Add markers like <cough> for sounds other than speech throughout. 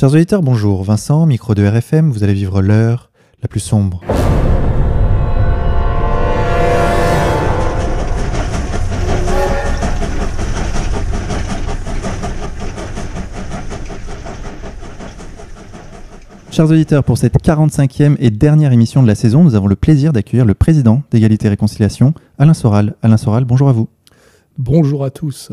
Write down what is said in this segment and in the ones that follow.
Chers auditeurs, bonjour. Vincent, micro de RFM, vous allez vivre l'heure la plus sombre. Chers auditeurs, pour cette 45e et dernière émission de la saison, nous avons le plaisir d'accueillir le président d'Égalité et Réconciliation, Alain Soral. Alain Soral, bonjour à vous. Bonjour à tous.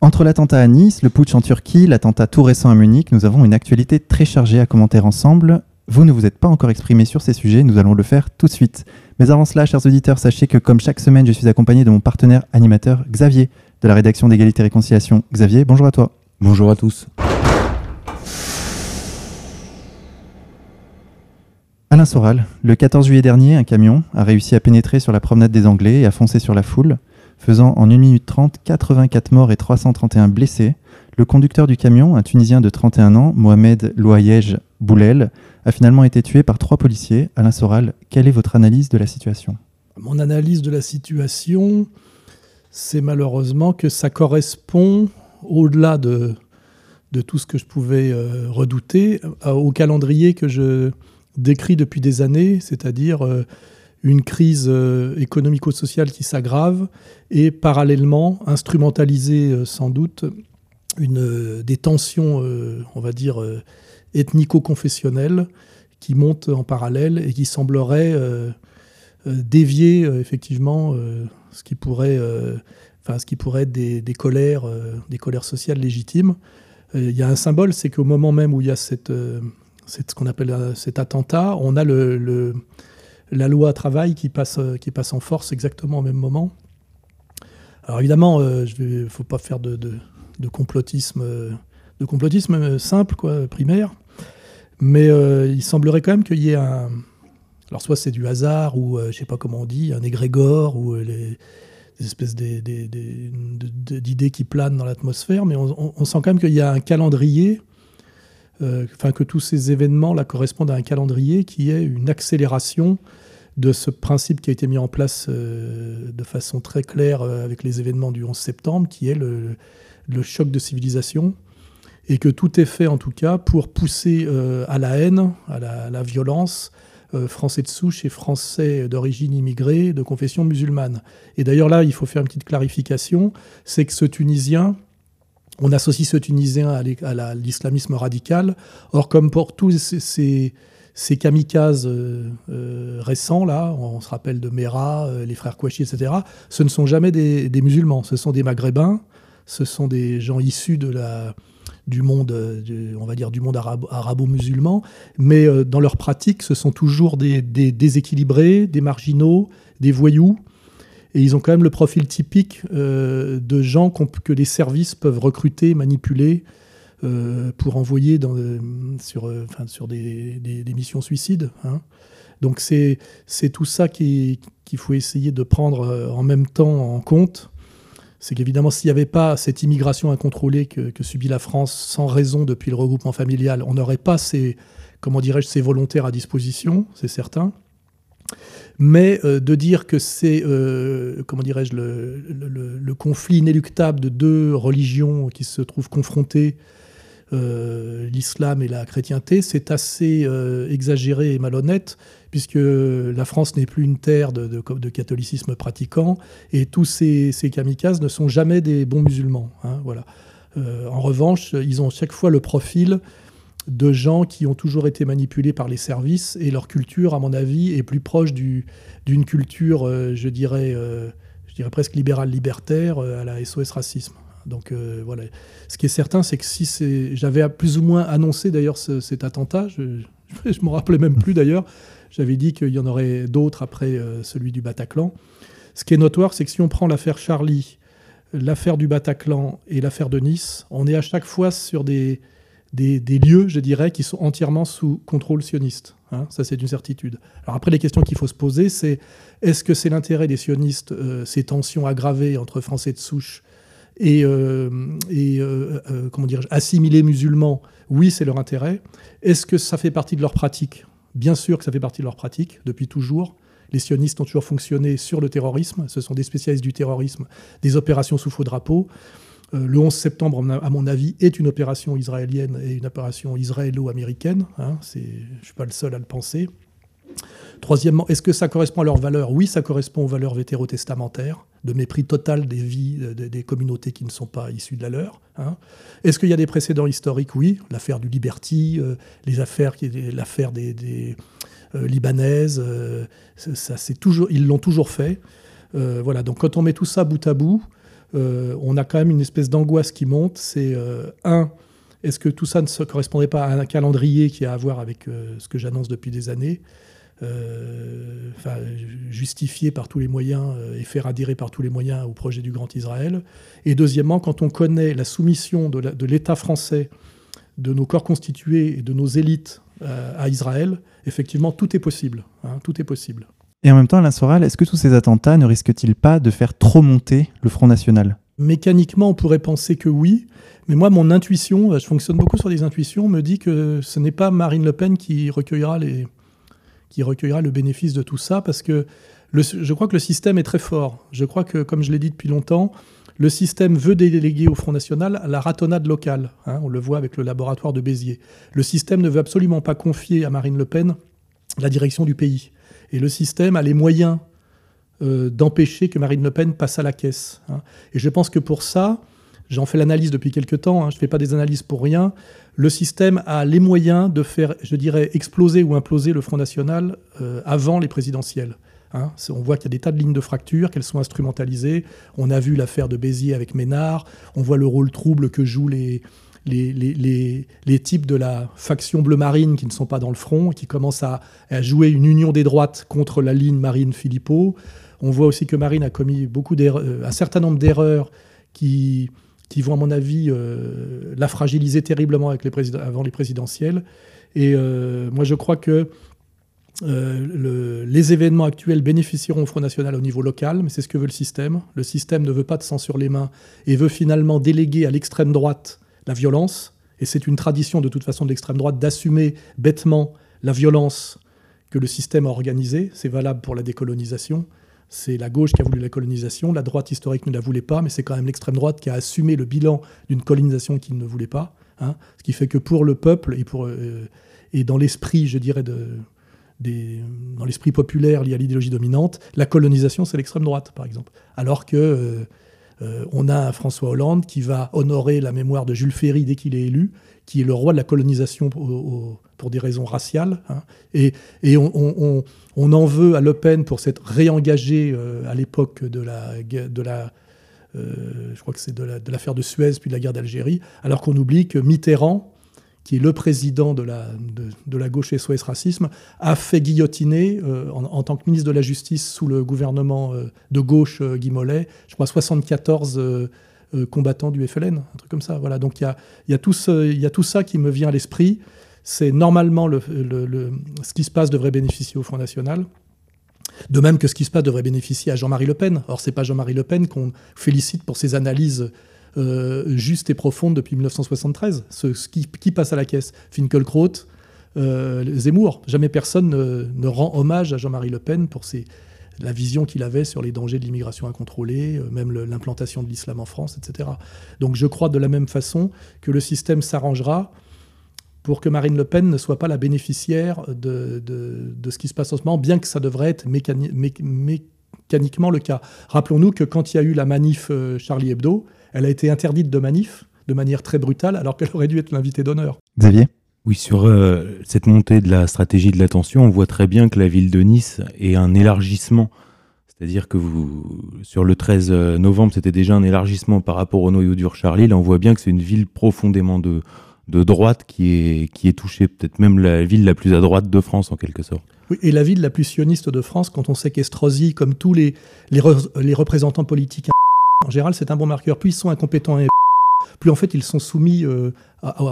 Entre l'attentat à Nice, le putsch en Turquie, l'attentat tout récent à Munich, nous avons une actualité très chargée à commenter ensemble. Vous ne vous êtes pas encore exprimé sur ces sujets, nous allons le faire tout de suite. Mais avant cela, chers auditeurs, sachez que comme chaque semaine, je suis accompagné de mon partenaire animateur Xavier de la rédaction d'Égalité et Réconciliation. Xavier, bonjour à toi. Bonjour à tous. Alain Soral, le 14 juillet dernier, un camion a réussi à pénétrer sur la promenade des Anglais et à foncer sur la foule, faisant en 1 minute 30 84 morts et 331 blessés. Le conducteur du camion, un Tunisien de 31 ans, Mohamed Louayej Boulel, a finalement été tué par trois policiers. Alain Soral, quelle est votre analyse de la situation? Mon analyse de la situation, c'est malheureusement que ça correspond, au-delà de, tout ce que je pouvais euh, redouter, au calendrier que je décrit depuis des années, c'est-à-dire euh, une crise euh, économico-sociale qui s'aggrave et parallèlement instrumentaliser euh, sans doute une, des tensions, on va dire, ethnico-confessionnelles qui montent en parallèle et qui sembleraient dévier effectivement ce qui pourrait, enfin, ce qui pourrait être des, des colères, des colères sociales légitimes. Il y a un symbole, c'est qu'au moment même où il y a cette c'est ce qu'on appelle euh, cet attentat. On a le, la loi travail qui passe, euh, qui passe en force exactement au même moment. Alors évidemment, euh, il ne faut pas faire de, complotisme, complotisme simple, quoi, primaire. Mais il semblerait quand même qu'il y ait un... Alors soit c'est du hasard, ou je ne sais pas comment on dit, un égrégore, ou des espèces d'idées qui planent dans l'atmosphère, mais on, on, sent quand même qu'il y a un calendrier euh, enfin que tous ces événements là correspondent à un calendrier qui est une accélération de ce principe qui a été mis en place euh, de façon très claire euh, avec les événements du 11 septembre, qui est le, choc de civilisation, et que tout est fait en tout cas pour pousser à la haine, à la, violence, français de souche et français d'origine immigrée, de confession musulmane. Et d'ailleurs là, il faut faire une petite clarification, c'est que ce Tunisien, on associe ce Tunisien à l'islamisme radical. Or, comme pour tous ces, kamikazes euh, euh, récents, là, on se rappelle de Mera, euh, les frères Kouachi, etc., ce ne sont jamais des, musulmans, ce sont des maghrébins, ce sont des gens issus de la, du monde, on va dire du monde arabo-musulman, mais dans leur pratique, ce sont toujours des déséquilibrés, des marginaux, des voyous, et ils ont quand même le profil typique de gens que les services peuvent recruter, manipuler euh, pour envoyer euh, sur, sur des, missions suicides. Hein. Donc c'est tout ça qu'il faut essayer de prendre en même temps en compte. C'est qu'évidemment, s'il n'y avait pas cette immigration incontrôlée que, subit la France sans raison depuis le regroupement familial, on n'aurait pas ces, comment dirais-je, ces volontaires à disposition, c'est certain. Mais euh, de dire que c'est, euh, comment dirais-je, le, conflit inéluctable de deux religions qui se trouvent confrontées, euh, l'islam et la chrétienté, c'est assez exagéré et malhonnête, puisque la France n'est plus une terre de, catholicisme pratiquant, et tous ces, kamikazes ne sont jamais des bons musulmans. Hein, voilà. en revanche, ils ont chaque fois le profil de gens qui ont toujours été manipulés par les services et leur culture, à mon avis, est plus proche d'une culture, euh, je, dirais, euh, je dirais presque libérale libertaire euh, à la SOS racisme. Donc voilà. Ce qui est certain, c'est que si j'avais plus ou moins annoncé d'ailleurs cet attentat, je <laughs> ne me rappelais même plus d'ailleurs, j'avais dit qu'il y en aurait d'autres après celui du Bataclan. Ce qui est notoire, c'est que si on prend l'affaire Charlie, l'affaire du Bataclan et l'affaire de Nice, on est à chaque fois sur des, des, lieux, je dirais, qui sont entièrement sous contrôle sioniste. Hein. ça, c'est une certitude. Alors après, les questions qu'il faut se poser, c'est est-ce que c'est l'intérêt des sionistes, euh, ces tensions aggravées entre Français de souche et, euh, euh, comment dire, assimilés musulmans Oui, c'est leur intérêt. Est-ce que ça fait partie de leur pratique? Bien sûr que ça fait partie de leur pratique, depuis toujours. Les sionistes ont toujours fonctionné sur le terrorisme. Ce sont des spécialistes du terrorisme, des opérations sous faux drapeau. le 11 septembre, à mon avis, est une opération israélienne et une opération israélo-américaine. Hein, je ne suis pas le seul à le penser. Troisièmement, est-ce que ça correspond à leurs valeurs Oui, ça correspond aux valeurs vétérotestamentaires, de mépris total des vies des communautés qui ne sont pas issues de la leur. Hein. Est-ce qu'il y a des précédents historiques Oui, l'affaire du Liberty, euh, les affaires, l'affaire des, euh, libanaises, euh, ça, toujours, ils l'ont toujours fait. voilà, donc quand on met tout ça bout à bout, on a quand même une espèce d'angoisse qui monte. C'est un, est-ce que tout ça ne se correspondrait pas à un calendrier qui a à voir avec ce que j'annonce depuis des années euh, enfin, justifier par tous les moyens euh, et faire adhérer par tous les moyens au projet du Grand Israël. Et deuxièmement, quand on connaît la soumission de l'État français, de nos corps constitués et de nos élites euh, à Israël, effectivement, tout est possible. Hein, tout est possible. Et en même temps, Alain Soral, est-ce que tous ces attentats ne risquent-ils pas de faire trop monter le Front National? Mécaniquement, on pourrait penser que oui, mais moi, mon intuition, je fonctionne beaucoup sur des intuitions, me dit que ce n'est pas Marine Le Pen qui recueillera les, qui recueillera le bénéfice de tout ça, parce que je crois que le système est très fort. Je crois que, comme je l'ai dit depuis longtemps, le système veut déléguer au Front National la ratonnade locale. Hein, on le voit avec le laboratoire de Béziers. Le système ne veut absolument pas confier à Marine Le Pen la direction du pays. Et le système a les moyens euh, d'empêcher que Marine Le Pen passe à la caisse. Hein. Et je pense que pour ça, j'en fais l'analyse depuis quelques temps, hein, je ne fais pas des analyses pour rien, le système a les moyens de faire, je dirais, exploser ou imploser le Front National euh, avant les présidentielles. Hein. on voit qu'il y a des tas de lignes de fracture, qu'elles sont instrumentalisées. On a vu l'affaire de Béziers avec Ménard. On voit le rôle trouble que jouent les, types de la faction bleu marine qui ne sont pas dans le front, qui commencent à, jouer une union des droites contre la ligne Marine Philippot. On voit aussi que Marine a commis beaucoup euh, un certain nombre d'erreurs qui, qui vont, à mon avis, euh, la fragiliser terriblement avant les présidentielles. Et euh, moi, je crois que euh, les événements actuels bénéficieront au Front National au niveau local, mais c'est ce que veut le système. Le système ne veut pas de sang sur les mains et veut finalement déléguer à l'extrême droite la violence. Et c'est une tradition de toute façon de l'extrême droite d'assumer bêtement la violence que le système a organisée. C'est valable pour la décolonisation. C'est la gauche qui a voulu la colonisation, la droite historique ne la voulait pas, mais c'est quand même l'extrême droite qui a assumé le bilan d'une colonisation qu'il ne voulait pas. Hein. ce qui fait que pour le peuple et, pour, euh, et dans l'esprit, je dirais, dans l'esprit populaire lié à l'idéologie dominante, la colonisation, c'est l'extrême droite, par exemple. Alors que euh, euh, on a François Hollande qui va honorer la mémoire de Jules Ferry dès qu'il est élu, qui est le roi de la colonisation pour des raisons raciales. Hein. Et, on, en veut à Le Pen pour s'être réengagé euh, à l'époque de la, de euh, je crois que c'est de l'affaire de, Suez puis de la guerre d'Algérie, alors qu'on oublie que Mitterrand, qui est le président de la, de, la gauche SOS Racisme, a fait guillotiner, euh, en, tant que ministre de la Justice sous le gouvernement de gauche Guy Mollet, je crois 74 euh, combattants du FLN, un truc comme ça. Voilà. Donc il y a, y, a y a tout ça qui me vient à l'esprit. C'est normalement le, ce qui se passe devrait bénéficier au Front National. De même que ce qui se passe devrait bénéficier à Jean-Marie Le Pen. Or, c'est pas Jean-Marie Le Pen qu'on félicite pour ses analyses euh, justes et profondes depuis 1973. Ce, qui, passe à la caisse? Finkelkraut, euh, Zemmour. Jamais personne ne, ne rend hommage à Jean-Marie Le Pen pour ses, la vision qu'il avait sur les dangers de l'immigration incontrôlée, euh, même l'implantation de l'islam en France, etc. Donc je crois de la même façon que le système s'arrangera pour que Marine Le Pen ne soit pas la bénéficiaire de, ce qui se passe en ce moment, bien que ça devrait être mécaniquement le cas. Rappelons-nous que quand il y a eu la manif euh, Charlie Hebdo, elle a été interdite de manif de manière très brutale, alors qu'elle aurait dû être l'invitée d'honneur. Xavier? Oui, sur euh, cette montée de la stratégie de l'attention, on voit très bien que la ville de Nice est un élargissement. C'est-à-dire que vous, sur le 13 euh, novembre, c'était déjà un élargissement par rapport au noyau dur Charlie. Là, on voit bien que c'est une ville profondément de, droite qui est, qui est touchée, peut-être même la ville la plus à droite de France en quelque sorte. Oui, et la ville la plus sioniste de France, quand on sait qu'Estrosi, comme tous les, les, les, représentants politiques en général, c'est un bon marqueur. Plus ils sont incompétents et plus en fait ils sont soumis euh,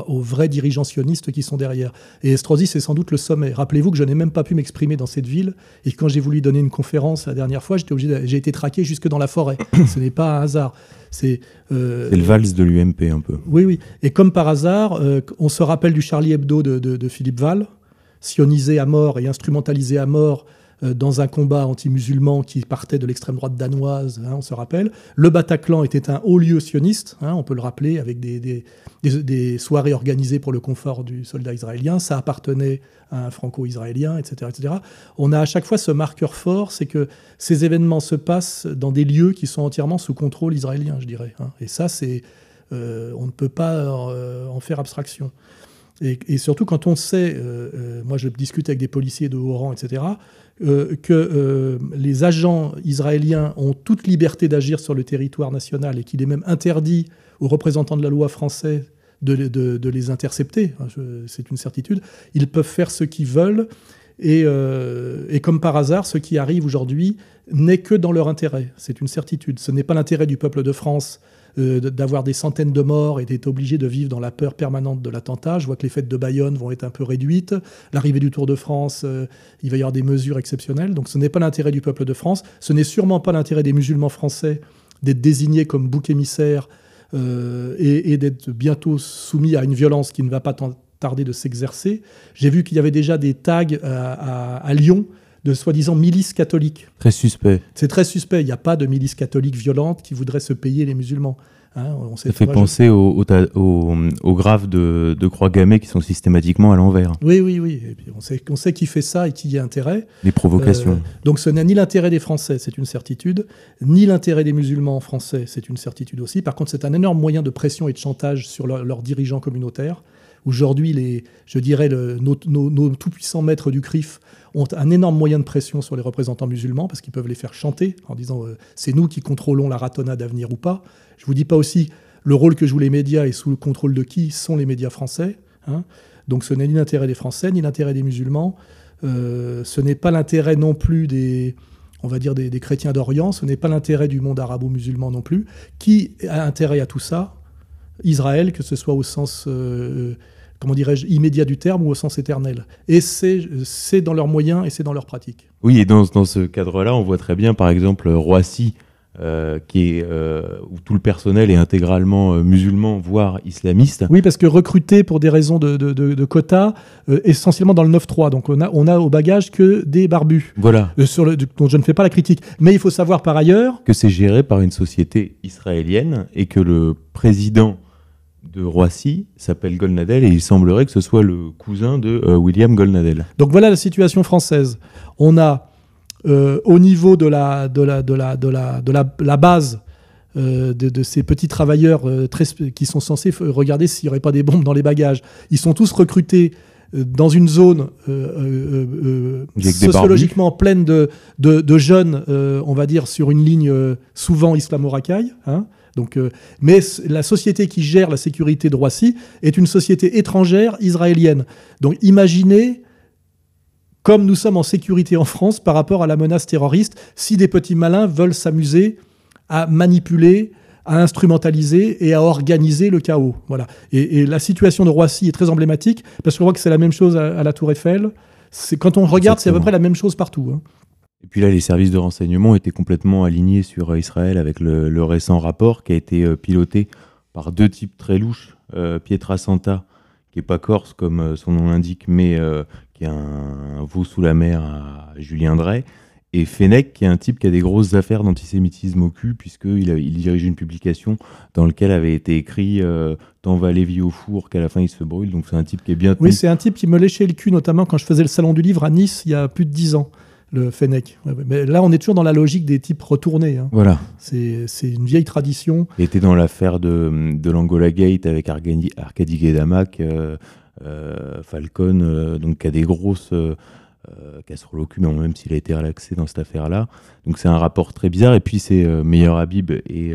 aux vrais dirigeants sionistes qui sont derrière. Et Estrosi, c'est sans doute le sommet. Rappelez-vous que je n'ai même pas pu m'exprimer dans cette ville, et quand j'ai voulu donner une conférence la dernière fois, j'étais obligé, j'ai été traqué jusque dans la forêt. <coughs> Ce n'est pas un hasard. C'est euh, le valse de l'UMP un peu. Oui, oui. Et comme par hasard, euh, on se rappelle du Charlie Hebdo de, Philippe Val, sionisé à mort et instrumentalisé à mort dans un combat anti-musulman qui partait de l'extrême droite danoise, hein, on se rappelle. Le Bataclan était un haut lieu sioniste, hein, on peut le rappeler, avec des, des, soirées organisées pour le confort du soldat israélien. Ça appartenait à un franco-israélien, etc., etc. On a à chaque fois ce marqueur fort, c'est que ces événements se passent dans des lieux qui sont entièrement sous contrôle israélien, je dirais. Hein. Et ça, c'est, euh, on ne peut pas euh, en faire abstraction. Et, surtout quand on sait, moi je discute avec des policiers de haut rang, etc., euh, que euh, les agents israéliens ont toute liberté d'agir sur le territoire national et qu'il est même interdit aux représentants de la loi français de, les intercepter, hein, c'est une certitude, ils peuvent faire ce qu'ils veulent. Euh, et, comme par hasard, ce qui arrive aujourd'hui n'est que dans leur intérêt. C'est une certitude. Ce n'est pas l'intérêt du peuple de France euh, d'avoir des centaines de morts et d'être obligé de vivre dans la peur permanente de l'attentat. Je vois que les fêtes de Bayonne vont être un peu réduites. L'arrivée du Tour de France, euh, il va y avoir des mesures exceptionnelles. Donc ce n'est pas l'intérêt du peuple de France. Ce n'est sûrement pas l'intérêt des musulmans français d'être désignés comme bouc émissaire euh, et, d'être bientôt soumis à une violence qui ne va pas tarder de s'exercer. J'ai vu qu'il y avait déjà des tags à Lyon de soi-disant milices catholiques. Très suspect. C'est très suspect. Il n'y a pas de milice catholique violente qui voudrait se payer les musulmans. Hein, on Ça fait penser aux, graves de, croix gammées qui sont systématiquement à l'envers. Oui, oui, oui. Et puis on, sait, on sait qui fait ça et qui y a intérêt. Les provocations. Euh, donc ce n'est ni l'intérêt des Français, c'est une certitude, ni l'intérêt des musulmans français, c'est une certitude aussi. Par contre, c'est un énorme moyen de pression et de chantage sur leurs dirigeants communautaires. Aujourd'hui, les, je dirais, nos, tout-puissants maîtres du CRIF ont un énorme moyen de pression sur les représentants musulmans parce qu'ils peuvent les faire chanter en disant euh, c'est nous qui contrôlons la ratona d'avenir ou pas. Je vous dis pas aussi le rôle que jouent les médias et sous le contrôle de qui sont les médias français. Hein. Donc ce n'est ni l'intérêt des Français ni l'intérêt des musulmans. Euh, ce n'est pas l'intérêt non plus des, on va dire des, chrétiens d'Orient. Ce n'est pas l'intérêt du monde arabo-musulman non plus. Qui a intérêt à tout ça? Israël, que ce soit au sens euh, comment dirais-je, immédiat du terme ou au sens éternel. Et c'est dans leurs moyens et c'est dans leurs pratiques. Oui, et dans, dans ce cadre-là, on voit très bien, par exemple, Roissy, euh, qui est, euh, où tout le personnel est intégralement euh, musulman, voire islamiste. Oui, parce que recruté pour des raisons de, de, de, quotas, essentiellement dans le 9-3. Donc on a, on a au bagage que des barbus. Voilà. sur le, dont je ne fais pas la critique. Mais il faut savoir par ailleurs... Que c'est géré par une société israélienne et que le président de Roissy s'appelle Golnadel et il semblerait que ce soit le cousin de euh, William Golnadel. Donc voilà la situation française. On a euh, au niveau de la, de la, de la, de la, de la, base euh, de, ces petits travailleurs très, qui sont censés regarder s'il n'y aurait pas des bombes dans les bagages. Ils sont tous recrutés dans une zone sociologiquement pleine de, de, jeunes, on va dire, sur une ligne souvent islamo-racaille. Hein, donc, euh, mais la société qui gère la sécurité de Roissy est une société étrangère israélienne. Donc imaginez comme nous sommes en sécurité en France par rapport à la menace terroriste, si des petits malins veulent s'amuser à manipuler, à instrumentaliser et à organiser le chaos. Voilà. Et, la situation de Roissy est très emblématique parce qu'on voit que c'est la même chose à, la Tour Eiffel. C'est quand on regarde, c'est à peu près la même chose partout. Hein. Et puis là, les services de renseignement étaient complètement alignés sur euh, Israël avec le, récent rapport qui a été euh, piloté par deux types très louches. Euh, Pietra Santa, qui est pas corse comme son nom l'indique, mais qui est un, veau sous la mer à Julien Drey. Et Fennec, qui est un type qui a des grosses affaires d'antisémitisme au cul, puisqu'il il dirige une publication dans laquelle avait été écrit Tant va Lévi au four qu'à la fin il se brûle. Donc c'est un type qui est bien. Oui, c'est un type qui me léchait le cul, notamment quand je faisais le salon du livre à Nice il y a plus de dix ans le Fennec. Mais là, on est toujours dans la logique des types retournés. Hein. Voilà. C'est une vieille tradition. Il était dans l'affaire de, de l'Angola Gate avec Arcadi, Arcadi Guedamac, euh, euh, Falcon, euh, donc qui a des grosses casseroles au cul, mais même s'il a été relaxé dans cette affaire-là. Donc c'est un rapport très bizarre. Et puis c'est Meilleur Habib et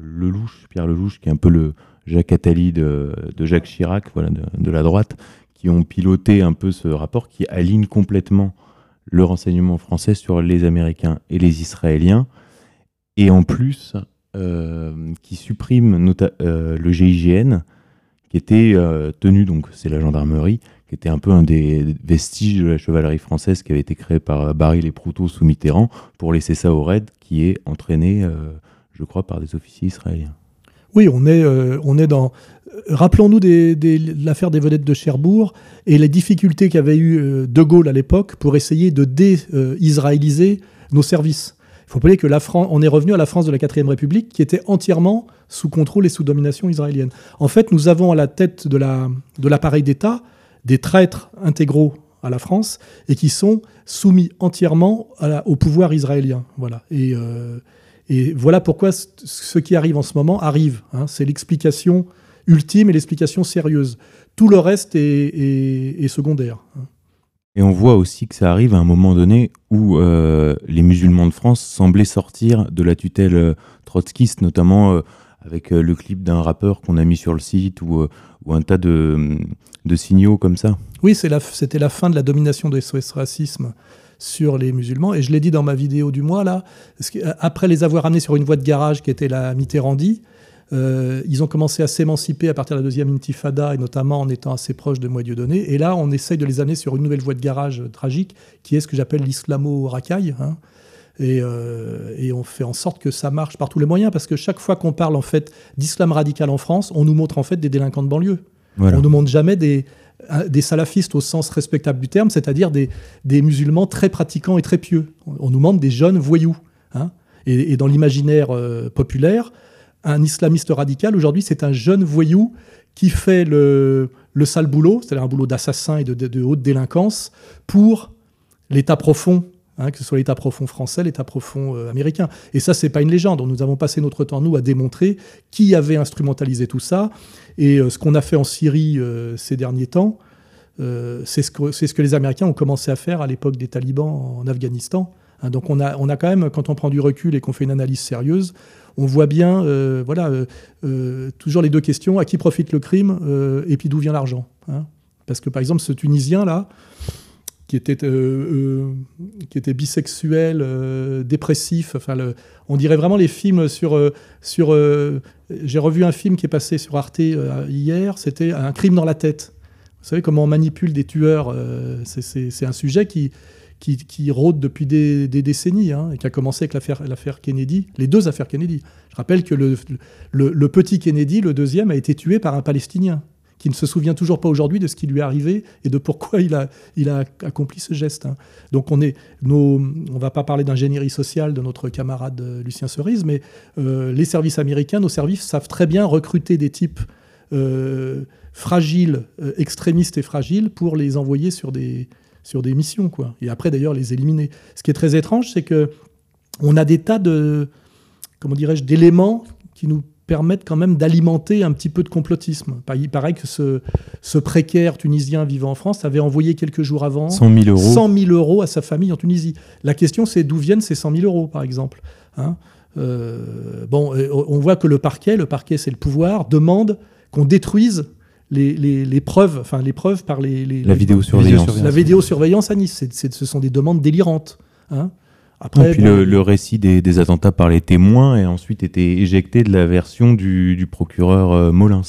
Lelouch, Pierre Lelouch, qui est un peu le Jacques Attali de, de Jacques Chirac, voilà, de, de, la droite, qui ont piloté un peu ce rapport qui aligne complètement le renseignement français sur les Américains et les Israéliens, et en plus euh, qui supprime euh, le GIGN, qui était euh, tenu, donc c'est la gendarmerie, qui était un peu un des vestiges de la chevalerie française qui avait été créé par Barry Les Proutot sous Mitterrand, pour laisser ça au raid, qui est entraîné, je crois, par des officiers israéliens. Oui, on est, on est dans. Rappelons-nous des, l'affaire des vedettes de Cherbourg et les difficultés qu'avait eu De Gaulle à l'époque pour essayer de dé-israéliser nos services. Il faut rappeler que la France, on est revenu à la France de la 4ème République qui était entièrement sous contrôle et sous domination israélienne. En fait, nous avons à la tête de, la, de l'appareil d'État des traîtres intégraux à la France et qui sont soumis entièrement au pouvoir israélien. Voilà. Et, euh, voilà pourquoi ce qui arrive en ce moment arrive. Hein. C'est l'explication ultime et l'explication sérieuse. Tout le reste est, secondaire. Hein. Et on voit aussi que ça arrive à un moment donné où euh, les musulmans de France semblaient sortir de la tutelle euh, trotskiste, notamment euh, avec le clip d'un rappeur qu'on a mis sur le site ou, ou un tas de, de, signaux comme ça. Oui, c'était la, fin de la domination de SOS Racisme sur les musulmans. Et je l'ai dit dans ma vidéo du mois, là, après les avoir amenés sur une voie de garage qui était la Mitterrandie, euh, ils ont commencé à s'émanciper à partir de la deuxième intifada, et notamment en étant assez proches de Moi Donné. Et là, on essaye de les amener sur une nouvelle voie de garage tragique, qui est ce que j'appelle l'islamo-racaille. Hein. Euh, et, on fait en sorte que ça marche par tous les moyens, parce que chaque fois qu'on parle en fait d'islam radical en France, on nous montre en fait des délinquants de banlieue. On On nous montre jamais des, des salafistes au sens respectable du terme, c'est-à-dire des, des, musulmans très pratiquants et très pieux. On, nous montre des jeunes voyous. Hein. et, dans l'imaginaire euh, populaire, un islamiste radical, aujourd'hui, c'est un jeune voyou qui fait le, sale boulot, c'est-à-dire un boulot d'assassin et de, haute délinquance, pour l'État profond, hein, que ce soit l'État profond français, l'État profond euh, américain. Et ça, c'est pas une légende. Nous avons passé notre temps, nous, à démontrer qui avait instrumentalisé tout ça. Et euh, ce qu'on a fait en Syrie euh, ces derniers temps, c'est ce, que, ce que les Américains ont commencé à faire à l'époque des talibans en Afghanistan. Hein, donc on a, on a quand même, quand on prend du recul et qu'on fait une analyse sérieuse, on voit bien, euh, voilà, euh, euh, toujours les deux questions à qui profite le crime et puis d'où vient l'argent. Hein. Parce que par exemple, ce Tunisien là, qui était, qui était bisexuel, dépressif. Enfin, on dirait vraiment les films sur. sur J'ai revu un film qui est passé sur Arte hier, c'était Un crime dans la tête. Vous savez comment on manipule des tueurs C'est un sujet qui, qui, rôde depuis des, décennies hein, et qui a commencé avec l'affaire Kennedy, les deux affaires Kennedy. Je rappelle que le, petit Kennedy, le deuxième, a été tué par un Palestinien qui ne se souvient toujours pas aujourd'hui de ce qui lui est arrivé et de pourquoi il a, accompli ce geste. Hein. Donc on est, on va pas parler d'ingénierie sociale de notre camarade euh, Lucien Cerise, mais euh, les services américains, nos services savent très bien recruter des types euh, fragiles, extrémistes et fragiles pour les envoyer sur des, sur des missions, quoi. Et après, d'ailleurs, les éliminer. Ce qui est très étrange, c'est que on a des tas de, comment dirais-je, d'éléments qui nous permettent quand même d'alimenter un petit peu de complotisme. Il paraît que ce, ce, précaire tunisien vivant en France avait envoyé quelques jours avant 100 000 euros, 100 000 euros à sa famille en Tunisie. La question, c'est d'où viennent ces 100 000 euros, par exemple. Hein? Euh, bon, on voit que le parquet, le parquet c'est le pouvoir, demande qu'on détruise les, preuves, enfin les preuves par les, la vidéosurveillance. La vidéosurveillance à Nice, ce sont des demandes délirantes. Hein. Après, puis le, récit des, attentats par les témoins a ensuite été éjecté de la version du, procureur euh, Molins.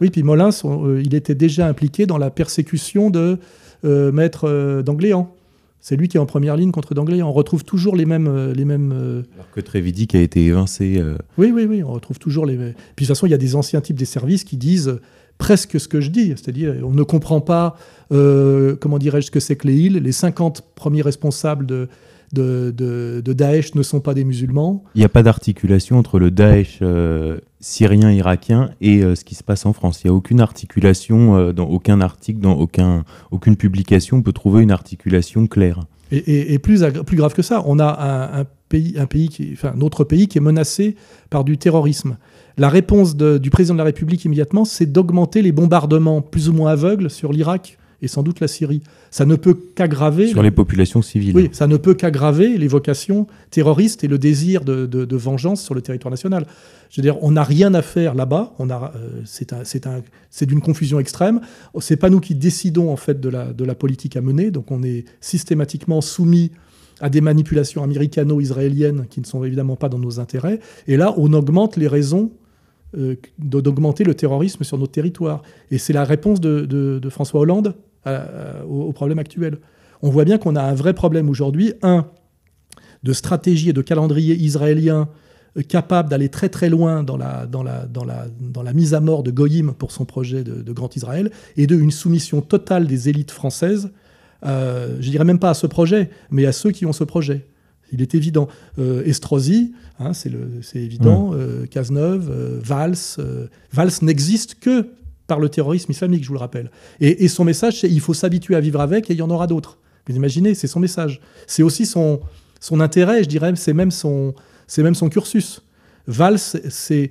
Oui, puis Molins, euh, il était déjà impliqué dans la persécution de euh, maître d'Angléan. C'est lui qui est en première ligne contre d'Angléan. On retrouve toujours les mêmes. les mêmes Alors que Trévidic a été évincé. Oui, oui, oui, on retrouve toujours les. Puis de toute façon, il y a des anciens types des services qui disent presque ce que je dis, c'est-à-dire on ne comprend pas, euh, comment dirais-je, ce que c'est que les îles. Les 50 premiers responsables de, de, Daesh ne sont pas des musulmans. Il n'y a pas d'articulation entre le Daesh euh, syrien, irakien et euh, ce qui se passe en France. Il n'y a aucune articulation dans aucun article, dans aucun, aucune publication, on peut trouver une articulation claire. Et, plus, plus grave que ça, on a un, pays, un pays qui, enfin, un autre pays qui est menacé par du terrorisme. La réponse du président de la République immédiatement, c'est d'augmenter les bombardements plus ou moins aveugles sur l'Irak et sans doute la Syrie. Ça ne peut qu'aggraver... Sur les populations civiles. Oui, ça ne peut qu'aggraver les vocations terroristes et le désir de, vengeance sur le territoire national. Je veux dire, on n'a rien à faire là-bas. On a, euh, c'est d'une confusion extrême. C'est pas nous qui décidons en fait de la, de la politique à mener. Donc on est systématiquement soumis à des manipulations américano-israéliennes qui ne sont évidemment pas dans nos intérêts. Et là, on augmente les raisons d'augmenter le terrorisme sur notre territoire. Et c'est la réponse de, François Hollande au, problème actuel. On voit bien qu'on a un vrai problème aujourd'hui, un, de stratégie et de calendrier israélien capable d'aller très très loin dans la mise à mort de Goïm pour son projet de, Grand Israël, et de une soumission totale des élites françaises, euh, je dirais même pas à ce projet, mais à ceux qui ont ce projet. Il est évident. Euh, Estrosi, hein, c'est évident, euh, Cazeneuve, euh, Valls. Valls n'existe que par le terrorisme islamique, je vous le rappelle. Et, et son message, c'est il faut s'habituer à vivre avec et il y en aura d'autres. Vous imaginez, c'est son message. C'est aussi son, son intérêt, je dirais, c'est même son, même son cursus. Valls, c'est,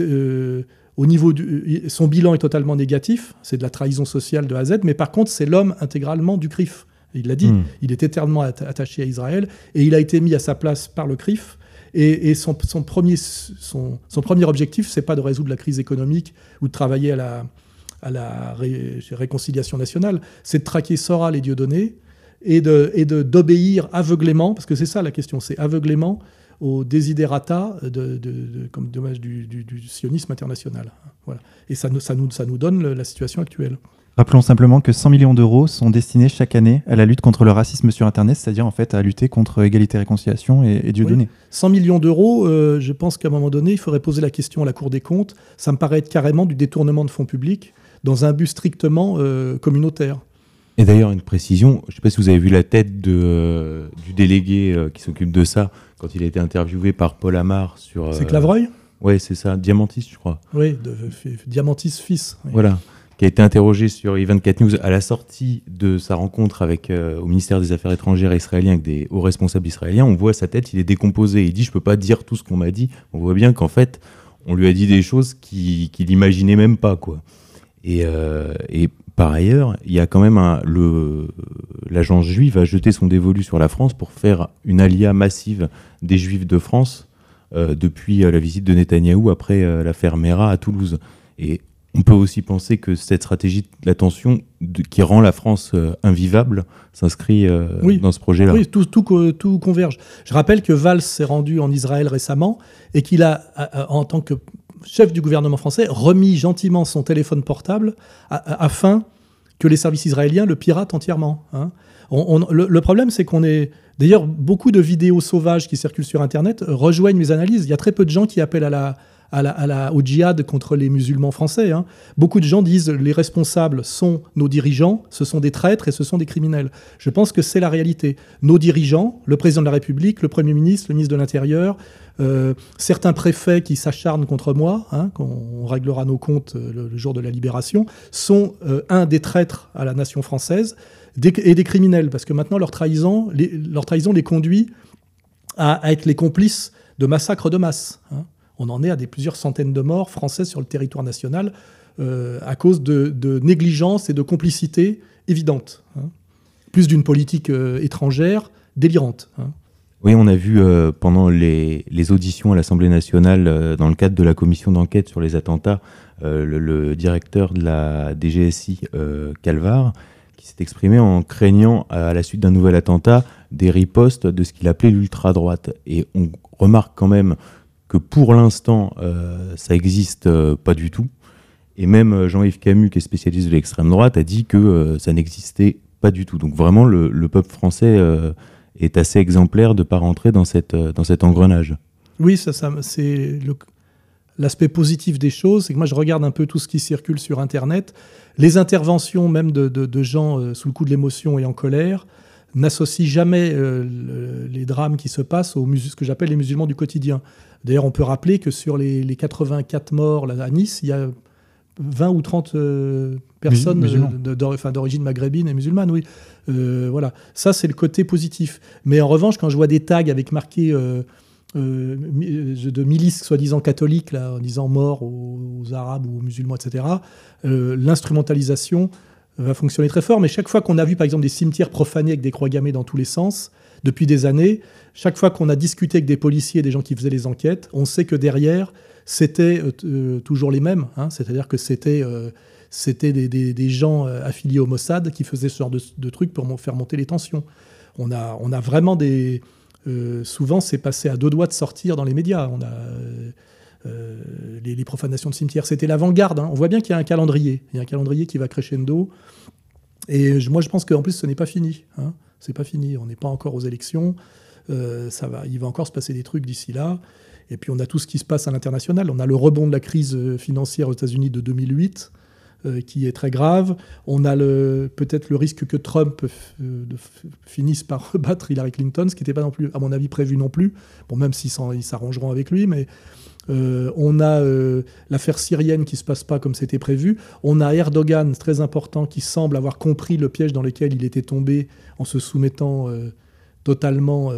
euh, au niveau du, son bilan est totalement négatif, c'est de la trahison sociale de A à Z, mais par contre, c'est l'homme intégralement du CRIF. Il l'a dit, hmm. il est éternellement attaché à Israël et il a été mis à sa place par le CRIF. Et, son, premier, son, premier objectif, c'est pas de résoudre la crise économique ou de travailler à la, à la réconciliation nationale, c'est de traquer Soral et Dieudonné et d'obéir de, et aveuglément, parce que c'est ça la question, c'est aveuglément au desiderata de, comme dommage du, sionisme international. Voilà. Et ça, ça, nous, ça nous donne la situation actuelle. Rappelons simplement que 100 millions d'euros sont destinés chaque année à la lutte contre le racisme sur Internet, c'est-à-dire en fait à lutter contre égalité, réconciliation et, et Dieu donné. 100 millions d'euros, euh, je pense qu'à un moment donné, il faudrait poser la question à la Cour des comptes. Ça me paraît être carrément du détournement de fonds publics dans un but strictement euh, communautaire. Et d'ailleurs, une précision, je ne sais pas si vous avez vu la tête de, euh, du délégué euh, qui s'occupe de ça quand il a été interviewé par Paul Amar sur. c'est Clavreuil Oui, c'est ça, Diamantis, je crois. Oui, de, Diamantis fils. Voilà, qui a été interrogé sur i24 News à la sortie de sa rencontre avec, au ministère des Affaires étrangères israélien avec des hauts responsables israéliens. On voit sa tête, il est décomposé. Il dit Je peux pas dire tout ce qu'on m'a dit. On voit bien qu'en fait, on lui a dit des choses qu'il qui n'imaginait même pas, quoi. Et, et par ailleurs, il y a quand même l'agence juive a jeté son dévolu sur la France pour faire une alia massive des juifs de France euh, depuis euh, la visite de Netanyahou après euh, l'affaire Mera à Toulouse. Et on peut aussi penser que cette stratégie de l'attention qui rend la France invivable s'inscrit dans ce projet-là. Oui, tout, tout, converge. Je rappelle que Valls s'est rendu en Israël récemment et qu'il a, en tant que chef du gouvernement français, remis gentiment son téléphone portable afin que les services israéliens le piratent entièrement. Hein. le, problème, c'est qu'on est. D'ailleurs, beaucoup de vidéos sauvages qui circulent sur Internet rejoignent mes analyses. Il y a très peu de gens qui appellent à la, à la, au djihad contre les musulmans français. Hein. Beaucoup de gens disent les responsables sont nos dirigeants, ce sont des traîtres et ce sont des criminels. Je pense que c'est la réalité. Nos dirigeants, le président de la République, le Premier ministre, le ministre de l'Intérieur, euh, certains préfets qui s'acharnent contre moi, hein, quand on réglera nos comptes euh, le, jour de la libération, sont euh, un des traîtres à la nation française et des criminels, parce que maintenant leur trahison les, leur trahison les conduit à, être les complices de massacres de masse. Hein. On en est à des plusieurs centaines de morts français sur le territoire national à cause de, négligence et de complicité évidente. Hein. Plus d'une politique étrangère délirante. Oui, on a vu euh, pendant les, auditions à l'Assemblée nationale, euh, dans le cadre de la commission d'enquête sur les attentats, euh, le, directeur de la DGSI, Calvar, qui s'est exprimé en craignant, à la suite d'un nouvel attentat, des ripostes de ce qu'il appelait l'ultra-droite. Et on remarque quand même que pour l'instant, ça n'existe pas du tout. Et même Jean-Yves Camus, qui est spécialiste de l'extrême droite, a dit que ça n'existait pas du tout. Donc vraiment, le, le peuple français est assez exemplaire de ne pas rentrer dans, cette, euh, dans cet engrenage. Oui, ça, c'est l'aspect positif des choses. C'est que moi, je regarde un peu tout ce qui circule sur Internet. Les interventions même de, gens euh, sous le coup de l'émotion et en colère n'associent jamais euh, les drames qui se passent aux ce que j'appelle les musulmans du quotidien. D'ailleurs, on peut rappeler que sur les, les 84 morts à Nice, il y a 20 ou 30 euh, personnes d'origine maghrébine et musulmane, oui. Euh, voilà, ça c'est le côté positif. Mais en revanche, quand je vois des tags avec marqué de milices soi-disant catholiques, là, en disant mort aux, arabes ou aux musulmans, etc., l'instrumentalisation va fonctionner très fort. Mais chaque fois qu'on a vu, par exemple, des cimetières profanés avec des croix gammées dans tous les sens, depuis des années, chaque fois qu'on a discuté avec des policiers et des gens qui faisaient les enquêtes, on sait que derrière, c'était euh, euh, toujours les mêmes. Hein. C'est-à-dire que c'était euh, c'était des, gens affiliés au Mossad qui faisaient ce genre de, trucs pour faire monter les tensions. On a, on a vraiment des... souvent, c'est passé à deux doigts de sortir dans les médias. Les, profanations de cimetières. C'était l'avant-garde. Hein. On voit bien qu'il y a un calendrier. Il y a un calendrier qui va crescendo. Et moi, je pense qu'en plus, ce n'est pas fini. Hein. C'est pas fini. On n'est pas encore aux élections. ça va, il va encore se passer des trucs d'ici là. Et puis on a tout ce qui se passe à l'international. On a le rebond de la crise financière aux États-Unis de 2008 qui est très grave. On a peut-être le risque que Trump finisse par <laughs> rebattre Hillary Clinton, ce qui n'était pas non plus, à mon avis, prévu non plus. Bon, même s'ils s'arrangeront avec lui, mais euh, on a euh, l'affaire syrienne qui ne se passe pas comme c'était prévu. On a Erdogan, très important, qui semble avoir compris le piège dans lequel il était tombé en se soumettant euh, totalement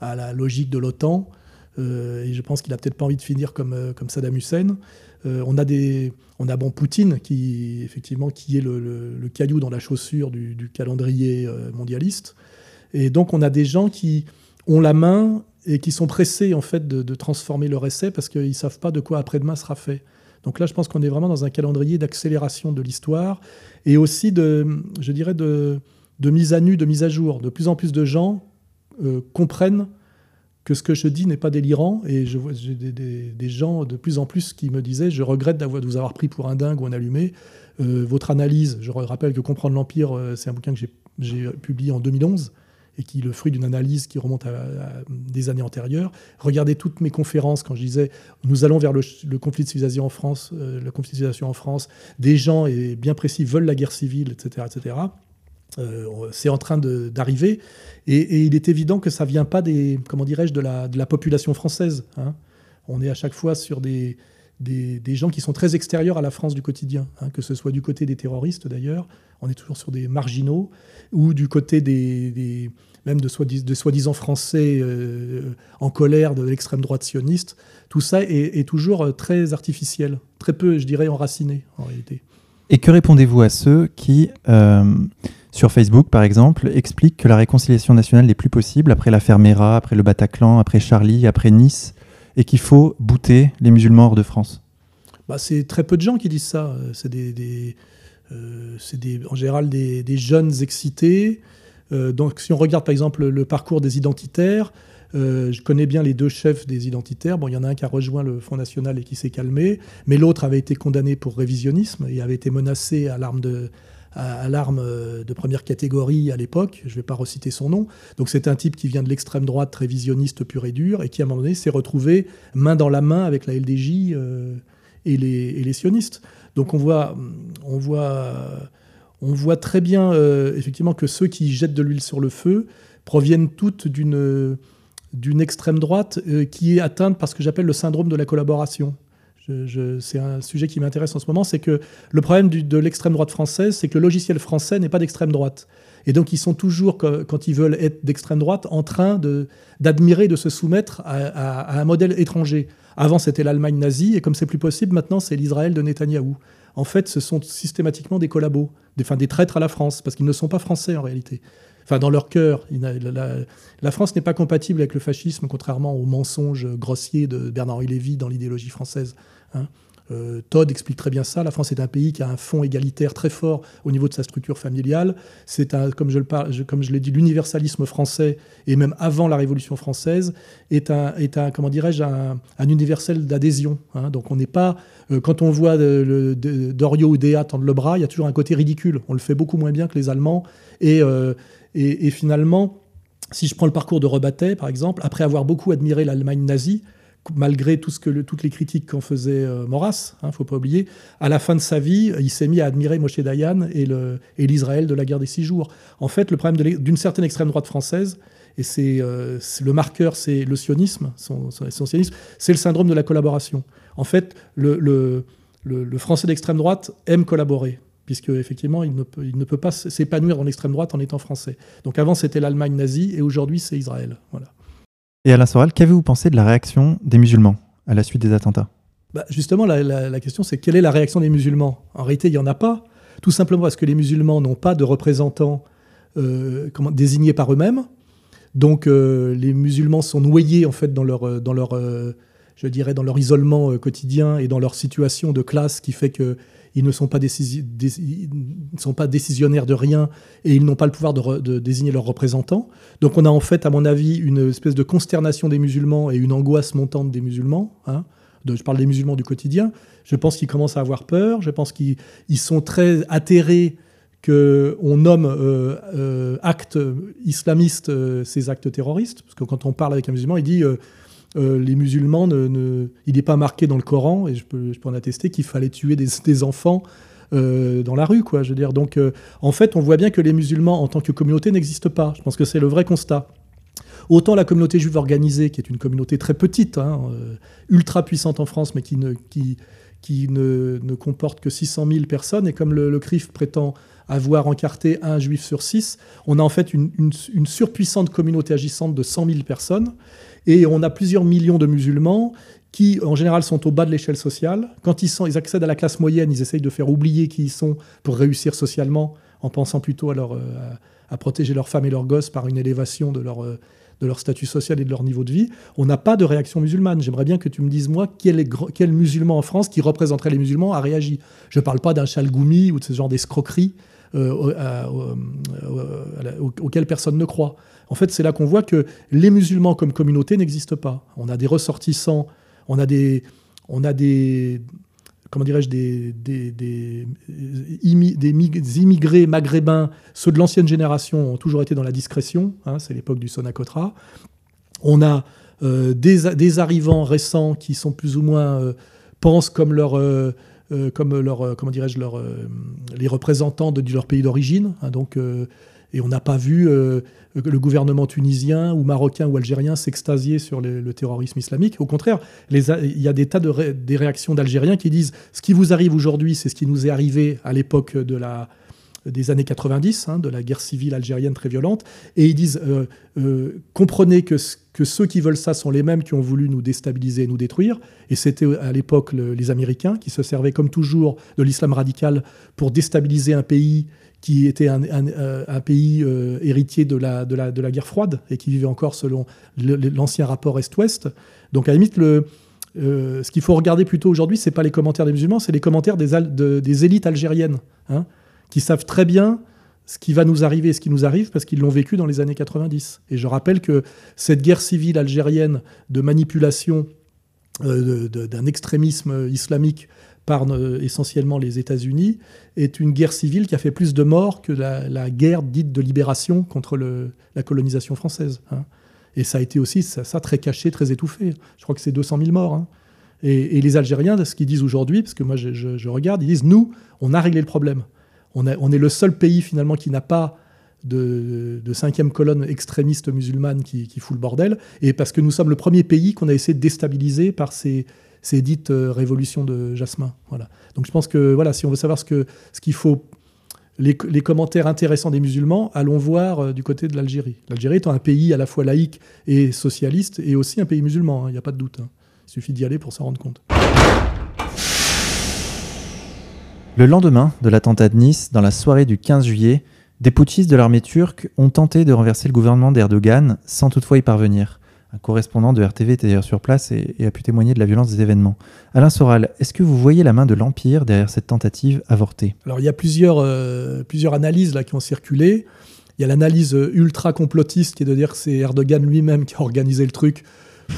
à la logique de l'OTAN. et je pense qu'il n'a peut-être pas envie de finir comme, comme Saddam Hussein. on a des, on a bon Poutine qui effectivement qui est le, caillou dans la chaussure du, du calendrier mondialiste. Et donc on a des gens qui ont la main et qui sont pressés en fait de, transformer leur essai parce qu'ils ne savent pas de quoi après-demain sera fait. Donc là, je pense qu'on est vraiment dans un calendrier d'accélération de l'histoire et aussi de, je dirais, de, mise à nu, de mise à jour. De plus en plus de gens euh, comprennent que ce que je dis n'est pas délirant. Et je vois j'ai des, gens de plus en plus qui me disaient Je regrette d'avoir, de vous avoir pris pour un dingue ou un allumé. Euh, votre analyse, je rappelle que Comprendre l'Empire, euh, c'est un bouquin que j'ai publié en 2011 et qui est le fruit d'une analyse qui remonte à, des années antérieures. Regardez toutes mes conférences quand je disais nous allons vers le, conflit de civilisation en France, euh, conflit civilisation en France, des gens et bien précis veulent la guerre civile, etc., etc. Euh, c'est en train d'arriver et, il est évident que ça vient pas des comment dirais-je de la, de la population française. Hein. On est à chaque fois sur des, des, gens qui sont très extérieurs à la France du quotidien, hein, que ce soit du côté des terroristes d'ailleurs, on est toujours sur des marginaux, ou du côté des, même de, soi-disant Français euh, en colère de l'extrême droite sioniste. Tout ça est, toujours très artificiel, très peu, je dirais, enraciné en réalité. Et que répondez-vous à ceux qui, euh, sur Facebook par exemple, expliquent que la réconciliation nationale n'est plus possible après l'affaire Mera, après le Bataclan, après Charlie, après Nice, et qu'il faut bouter les musulmans hors de France bah, C'est très peu de gens qui disent ça. C'est des euh, c'est en général des, jeunes excités. Euh, donc si on regarde par exemple le parcours des identitaires, euh, je connais bien les deux chefs des identitaires. Bon, il y en a un qui a rejoint le Front National et qui s'est calmé, mais l'autre avait été condamné pour révisionnisme et avait été menacé à l'arme de, à, l'arme de première catégorie à l'époque. Je ne vais pas reciter son nom. Donc c'est un type qui vient de l'extrême droite révisionniste pur et dur et qui à un moment donné s'est retrouvé main dans la main avec la LDJ et, les, et les sionistes. Donc on voit, on voit, on voit très bien euh, effectivement que ceux qui jettent de l'huile sur le feu proviennent toutes d'une d'une extrême droite euh, qui est atteinte par ce que j'appelle le syndrome de la collaboration. C'est un sujet qui m'intéresse en ce moment, c'est que le problème de l'extrême droite française, c'est que le logiciel français n'est pas d'extrême droite. Et donc ils sont toujours, quand ils veulent être d'extrême droite, en train d'admirer, de, se soumettre à, un modèle étranger. Avant, c'était l'Allemagne nazie, et comme c'est plus possible, maintenant, c'est l'Israël de Netanyahou. En fait, ce sont systématiquement des collabos, des, traîtres à la France, parce qu'ils ne sont pas français en réalité. Enfin, dans leur cœur. La, France n'est pas compatible avec le fascisme, contrairement aux mensonges grossiers de Bernard-Henri Lévy dans l'idéologie française. Hein. Euh, Todd explique très bien ça. La France est un pays qui a un fond égalitaire très fort au niveau de sa structure familiale. C'est un, comme je, le l'ai dit, l'universalisme français et même avant la Révolution française est un, est un comment dirais-je, un, universel d'adhésion. Hein. Donc on n'est pas, euh, quand on voit Dorio ou Déa tendre le bras, il y a toujours un côté ridicule. On le fait beaucoup moins bien que les Allemands euh, et finalement. Si je prends le parcours de Rebattet, par exemple, après avoir beaucoup admiré l'Allemagne nazie, malgré tout ce que toutes les critiques qu'en faisait euh, Maurras, il hein, ne faut pas oublier, à la fin de sa vie, il s'est mis à admirer Moshe Dayan et l'Israël de la guerre des six jours. En fait, le problème d'une certaine extrême droite française, et c'est euh, le marqueur, c'est le sionisme, son, sionisme, c'est le syndrome de la collaboration. En fait, le, français d'extrême droite aime collaborer puisque effectivement ne peut, il ne peut pas s'épanouir dans l'extrême droite en étant français. Donc avant c'était l'Allemagne nazie et aujourd'hui c'est Israël. Voilà. Et Alain Soral, qu'avez-vous pensé de la réaction des musulmans à la suite des attentats? Bah Justement, la, question c'est quelle est la réaction des musulmans? En réalité, il n'y en a pas, tout simplement parce que les musulmans n'ont pas de représentants euh, désignés par eux-mêmes. Donc euh, les musulmans sont noyés en fait dans leur, euh, dans leur, je dirais, dans leur isolement quotidien et dans leur situation de classe qui fait que ils ne sont pas, décisionnaires de rien et ils n'ont pas le pouvoir de, désigner leurs représentants. Donc on a en fait, à mon avis, une espèce de consternation des musulmans et une angoisse montante des musulmans. Hein. je parle des musulmans du quotidien. Je pense qu'ils commencent à avoir peur. Je pense qu'ils sont très atterrés qu'on nomme euh, euh, actes islamistes euh, ces actes terroristes. Parce que quand on parle avec un musulman, il dit les musulmans, il n'est pas marqué dans le Coran, et je peux, je peux en attester, qu'il fallait tuer des, enfants dans la rue, quoi. Je veux dire, donc, en fait, on voit bien que les musulmans, en tant que communauté, n'existent pas. Je pense que c'est le vrai constat. Autant la communauté juive organisée, qui est une communauté très petite, hein, ultra puissante en France, mais qui ne, qui, qui ne, comporte que 600 000 personnes, et comme le, le CRIF prétend avoir encarté un juif sur six, on a en fait une, surpuissante communauté agissante de 100 000 personnes, et on a plusieurs millions de musulmans qui, en général, sont au bas de l'échelle sociale. Quand ils, sont, accèdent à la classe moyenne, ils essayent de faire oublier qui ils sont pour réussir socialement, en pensant plutôt à, euh, protéger leurs femmes et leurs gosses par une élévation de leur euh, de leur statut social et de leur niveau de vie, on n'a pas de réaction musulmane. J'aimerais bien que tu me dises, moi, quel, musulman en France qui représenterait les musulmans a réagi. Je ne parle pas d'un chalgoumi ou de ce genre d'escroquerie euh, auquel personne ne croit. En fait, c'est là qu'on voit que les musulmans comme communauté n'existent pas. On a des ressortissants, on a des, on a des, comment dirais-je, des, des, des, immigrés maghrébins, ceux de l'ancienne génération ont toujours été dans la discrétion, hein, c'est l'époque du Sonacotra. On a euh, des, arrivants récents qui sont plus ou moins euh, pensent comme leur, euh, comme leur comment dirais-je, les représentants de, leur pays d'origine. Hein, donc et on n'a pas vu euh, le gouvernement tunisien ou marocain ou algérien s'extasier sur le, terrorisme islamique. Au contraire, il y a des tas de réactions d'Algériens qui disent ce qui vous arrive aujourd'hui, c'est ce qui nous est arrivé à l'époque des années 90, hein, de la guerre civile algérienne très violente, et ils disent euh, euh, comprenez que ceux qui veulent ça sont les mêmes qui ont voulu nous déstabiliser et nous détruire, et c'était à l'époque les Américains qui se servaient comme toujours de l'islam radical pour déstabiliser un pays qui était un, euh, pays euh, héritier de la, de, la, de la, guerre froide et qui vivait encore selon l'ancien rapport Est-Ouest. Donc à la limite, le, euh, ce qu'il faut regarder plutôt aujourd'hui, c'est pas les commentaires des musulmans, c'est les commentaires des, élites algériennes, hein, qui savent très bien ce qui va nous arriver et ce qui nous arrive parce qu'ils l'ont vécu dans les années 90. Et je rappelle que cette guerre civile algérienne de manipulation d'un extrémisme islamique par euh, essentiellement les États-Unis, est une guerre civile qui a fait plus de morts que la, guerre dite de libération contre la colonisation française. Hein. Et ça a été aussi ça, très caché, très étouffé. Je crois que c'est 200 000 morts. Hein. Et, les Algériens, ce qu'ils disent aujourd'hui, parce que moi je, regarde, ils disent nous, on a réglé le problème. On, est le seul pays finalement qui n'a pas de, cinquième colonne extrémiste musulmane qui, fout le bordel, et parce que nous sommes le premier pays qu'on a essayé de déstabiliser par ces, ces dites euh, révolutions de Jasmin. Voilà. Donc je pense que voilà, si on veut savoir ce qu'il ce qu'il faut, les, commentaires intéressants des musulmans, allons voir euh, du côté de l'Algérie. L'Algérie étant un pays à la fois laïque et socialiste, et aussi un pays musulman, il hein, n'y a pas de doute. Hein. Il suffit d'y aller pour s'en rendre compte. Le lendemain de l'attentat de Nice, dans la soirée du 15 juillet, des putschistes de l'armée turque ont tenté de renverser le gouvernement d'Erdogan sans toutefois y parvenir. Un correspondant de RTV était d'ailleurs sur place et, a pu témoigner de la violence des événements. Alain Soral, est-ce que vous voyez la main de l'Empire derrière cette tentative avortée? Alors il y a plusieurs, euh, plusieurs analyses là, qui ont circulé. Il y a l'analyse ultra complotiste qui est de dire que c'est Erdogan lui-même qui a organisé le truc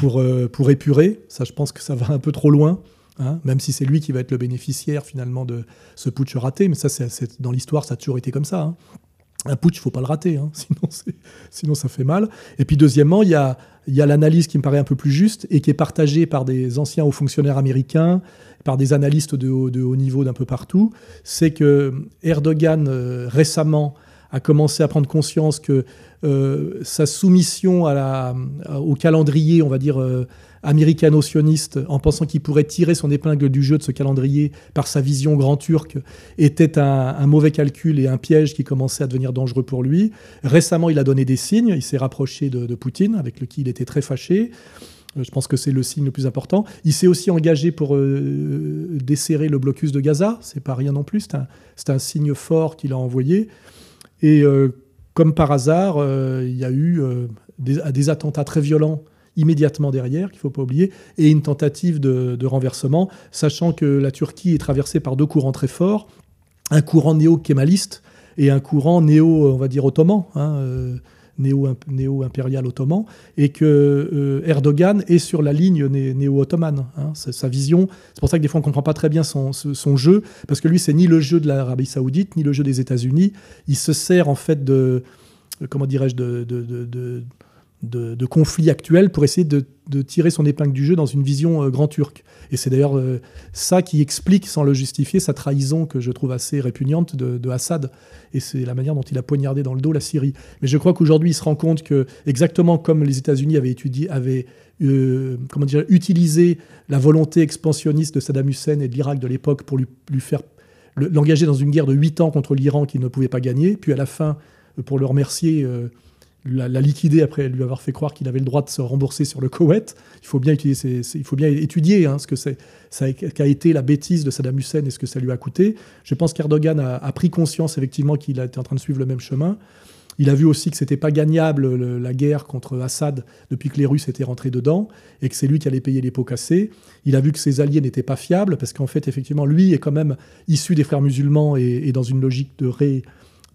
pour, euh, pour épurer. Ça, je pense que ça va un peu trop loin. Hein, même si c'est lui qui va être le bénéficiaire finalement de ce putsch raté, mais ça, c'est, dans l'histoire, ça a toujours été comme ça. Hein. Un putsch, il faut pas le rater, hein, <laughs> sinon ça fait mal. Et puis deuxièmement, il y a, y a l'analyse qui me paraît un peu plus juste et qui est partagée par des anciens hauts fonctionnaires américains, par des analystes de haut, niveau d'un peu partout. C'est que Erdogan, euh, récemment, a commencé à prendre conscience que euh, sa soumission au calendrier, on va dire, euh, américano-sioniste, en pensant qu'il pourrait tirer son épingle du jeu de ce calendrier par sa vision grand turc, était un, mauvais calcul et un piège qui commençait à devenir dangereux pour lui. Récemment, il a donné des signes, il s'est rapproché de, Poutine, avec lequel il était très fâché. Euh, je pense que c'est le signe le plus important. Il s'est aussi engagé pour euh, desserrer le blocus de Gaza. C'est pas rien non plus. C'est un, signe fort qu'il a envoyé. Et euh, comme par hasard, il y a eu des, attentats très violents immédiatement derrière, qu'il ne faut pas oublier, et une tentative de, renversement, sachant que la Turquie est traversée par deux courants très forts, un courant néo-kémaliste et un courant néo, on va dire, ottoman, hein, euh, néo-impérial ottoman, et que euh, Erdogan est sur la ligne néo-ottomane. Hein, sa vision. C'est pour ça que des fois on ne comprend pas très bien son, jeu, parce que lui, c'est ni le jeu de l'Arabie saoudite, ni le jeu des États-Unis. Il se sert en fait de, comment dirais-je, de, conflits actuels pour essayer de, tirer son épingle du jeu dans une vision euh, grand turc. Et c'est d'ailleurs euh, ça qui explique, sans le justifier, sa trahison que je trouve assez répugnante de, Assad. Et c'est la manière dont il a poignardé dans le dos la Syrie. Mais je crois qu'aujourd'hui, il se rend compte que, exactement comme les États-Unis avaient, étudié, avaient euh, comment dire, utilisé la volonté expansionniste de Saddam Hussein et de l'Irak de l'époque pour lui, lui faire l'engager dans une guerre de 8 ans contre l'Iran qu'il ne pouvait pas gagner, puis à la fin, pour le remercier, la, liquider après lui avoir fait croire qu'il avait le droit de se rembourser sur le Koweït. Il faut bien étudier, il faut bien étudier hein, ce que c'est, qu'a été la bêtise de Saddam Hussein et ce que ça lui a coûté. Je pense qu'Erdogan a, pris conscience effectivement qu'il était en train de suivre le même chemin. Il a vu aussi que c'était pas gagnable la guerre contre Assad depuis que les Russes étaient rentrés dedans et que c'est lui qui allait payer les pots cassés. Il a vu que ses alliés n'étaient pas fiables parce qu'en fait, effectivement, lui est quand même issu des frères musulmans et dans une logique de ré,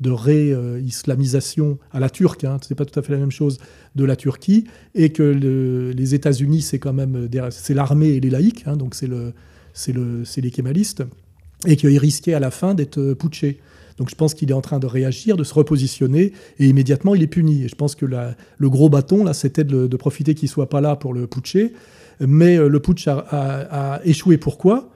de ré-islamisation à la turque, hein, c'est pas tout à fait la même chose, de la Turquie, et que les États-Unis, c'est quand même c'est l'armée et les laïcs, hein, donc c'est le, le, les kémalistes, et qu'il risquait à la fin d'être putché. Donc je pense qu'il est en train de réagir, de se repositionner, et immédiatement il est puni. Et je pense que le gros bâton, là, c'était de, profiter qu'il soit pas là pour le putcher. Mais euh, le putsch a échoué. Pourquoi? euh,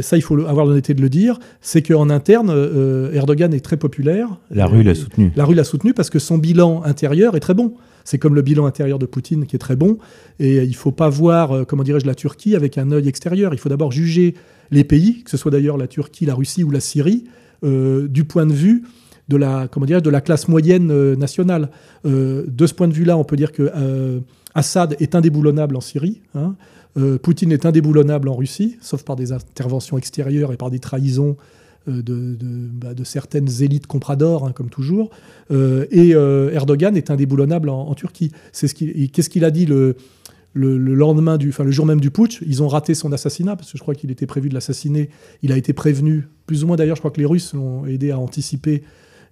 ça il faut avoir l'honnêteté de le dire, c'est qu'en interne, euh, Erdogan est très populaire. La rue l'a soutenu. La rue l'a soutenu parce que son bilan intérieur est très bon. C'est comme le bilan intérieur de Poutine qui est très bon. Et il ne faut pas voir, euh, comment dirais-je, la Turquie avec un œil extérieur. Il faut d'abord juger les pays, que ce soit d'ailleurs la Turquie, la Russie ou la Syrie, du point de vue de la, comment de la classe moyenne nationale. de ce point de vue-là, on peut dire que Assad est indéboulonnable en Syrie. Hein. Euh, Poutine est indéboulonnable en Russie, sauf par des interventions extérieures et par des trahisons euh, bah, de, certaines élites compradores, hein, comme toujours. Euh, et Erdogan est indéboulonnable en, Turquie. C'est ce qu'est-ce qu'il a dit le, lendemain du, enfin le jour même du putsch? Ils ont raté son assassinat parce que je crois qu'il était prévu de l'assassiner. Il a été prévenu, plus ou moins d'ailleurs. Je crois que les Russes l'ont aidé à anticiper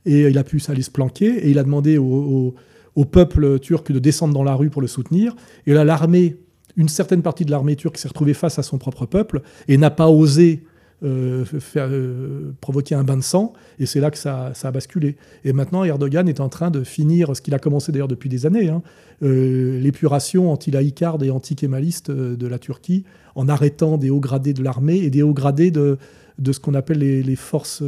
et il a pu aller se planquer. Et il a demandé au, au peuple turc de descendre dans la rue pour le soutenir. Et là, l'armée une certaine partie de l'armée turque s'est retrouvée face à son propre peuple et n'a pas osé euh, euh, provoquer un bain de sang, et c'est là que ça, a basculé. Et maintenant, Erdogan est en train de finir ce qu'il a commencé d'ailleurs depuis des années, hein, euh, l'épuration anti-laïcarde et anti-kémaliste de la Turquie, en arrêtant des hauts gradés de l'armée et des hauts gradés de, ce qu'on appelle les, forces,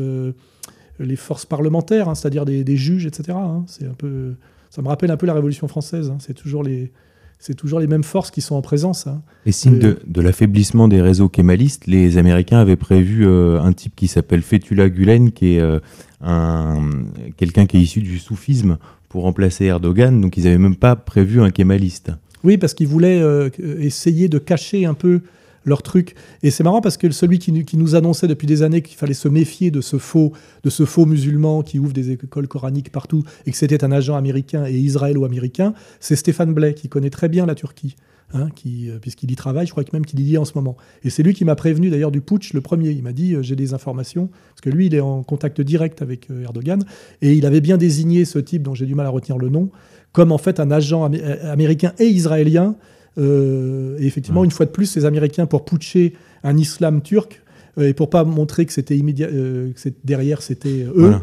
les forces parlementaires, hein, c'est-à-dire des, juges, etc. Hein. c'est un peu, ça me rappelle un peu la Révolution française. c'est toujours les, c'est toujours les mêmes forces qui sont en présence. Hein. Et signe de, l'affaiblissement des réseaux kémalistes, les Américains avaient prévu euh, un type qui s'appelle Fethullah Gulen, qui est euh, un, quelqu'un qui est issu du soufisme, pour remplacer Erdogan. Donc ils n'avaient même pas prévu un kémaliste. Oui, parce qu'ils voulaient euh, essayer de cacher un peu leur truc. Et c'est marrant parce que celui qui, nous annonçait depuis des années qu'il fallait se méfier de ce faux, de ce faux musulman qui ouvre des écoles coraniques partout et que c'était un agent américain et israélo-américain, c'est Stéphane Blais qui connaît très bien la Turquie. Hein, qui, euh, puisqu'il y travaille, je crois que même qu'il y est en ce moment. Et c'est lui qui m'a prévenu d'ailleurs du putsch le premier. Il m'a dit euh, j'ai des informations, parce que lui il est en contact direct avec euh, Erdogan, et il avait bien désigné ce type dont j'ai du mal à retenir le nom, comme en fait un agent américain et israélien euh, et effectivement, une fois de plus, ces Américains, pour putcher un islam turc, euh, et pour pas montrer que c'était immédiat, euh, que derrière c'était eux,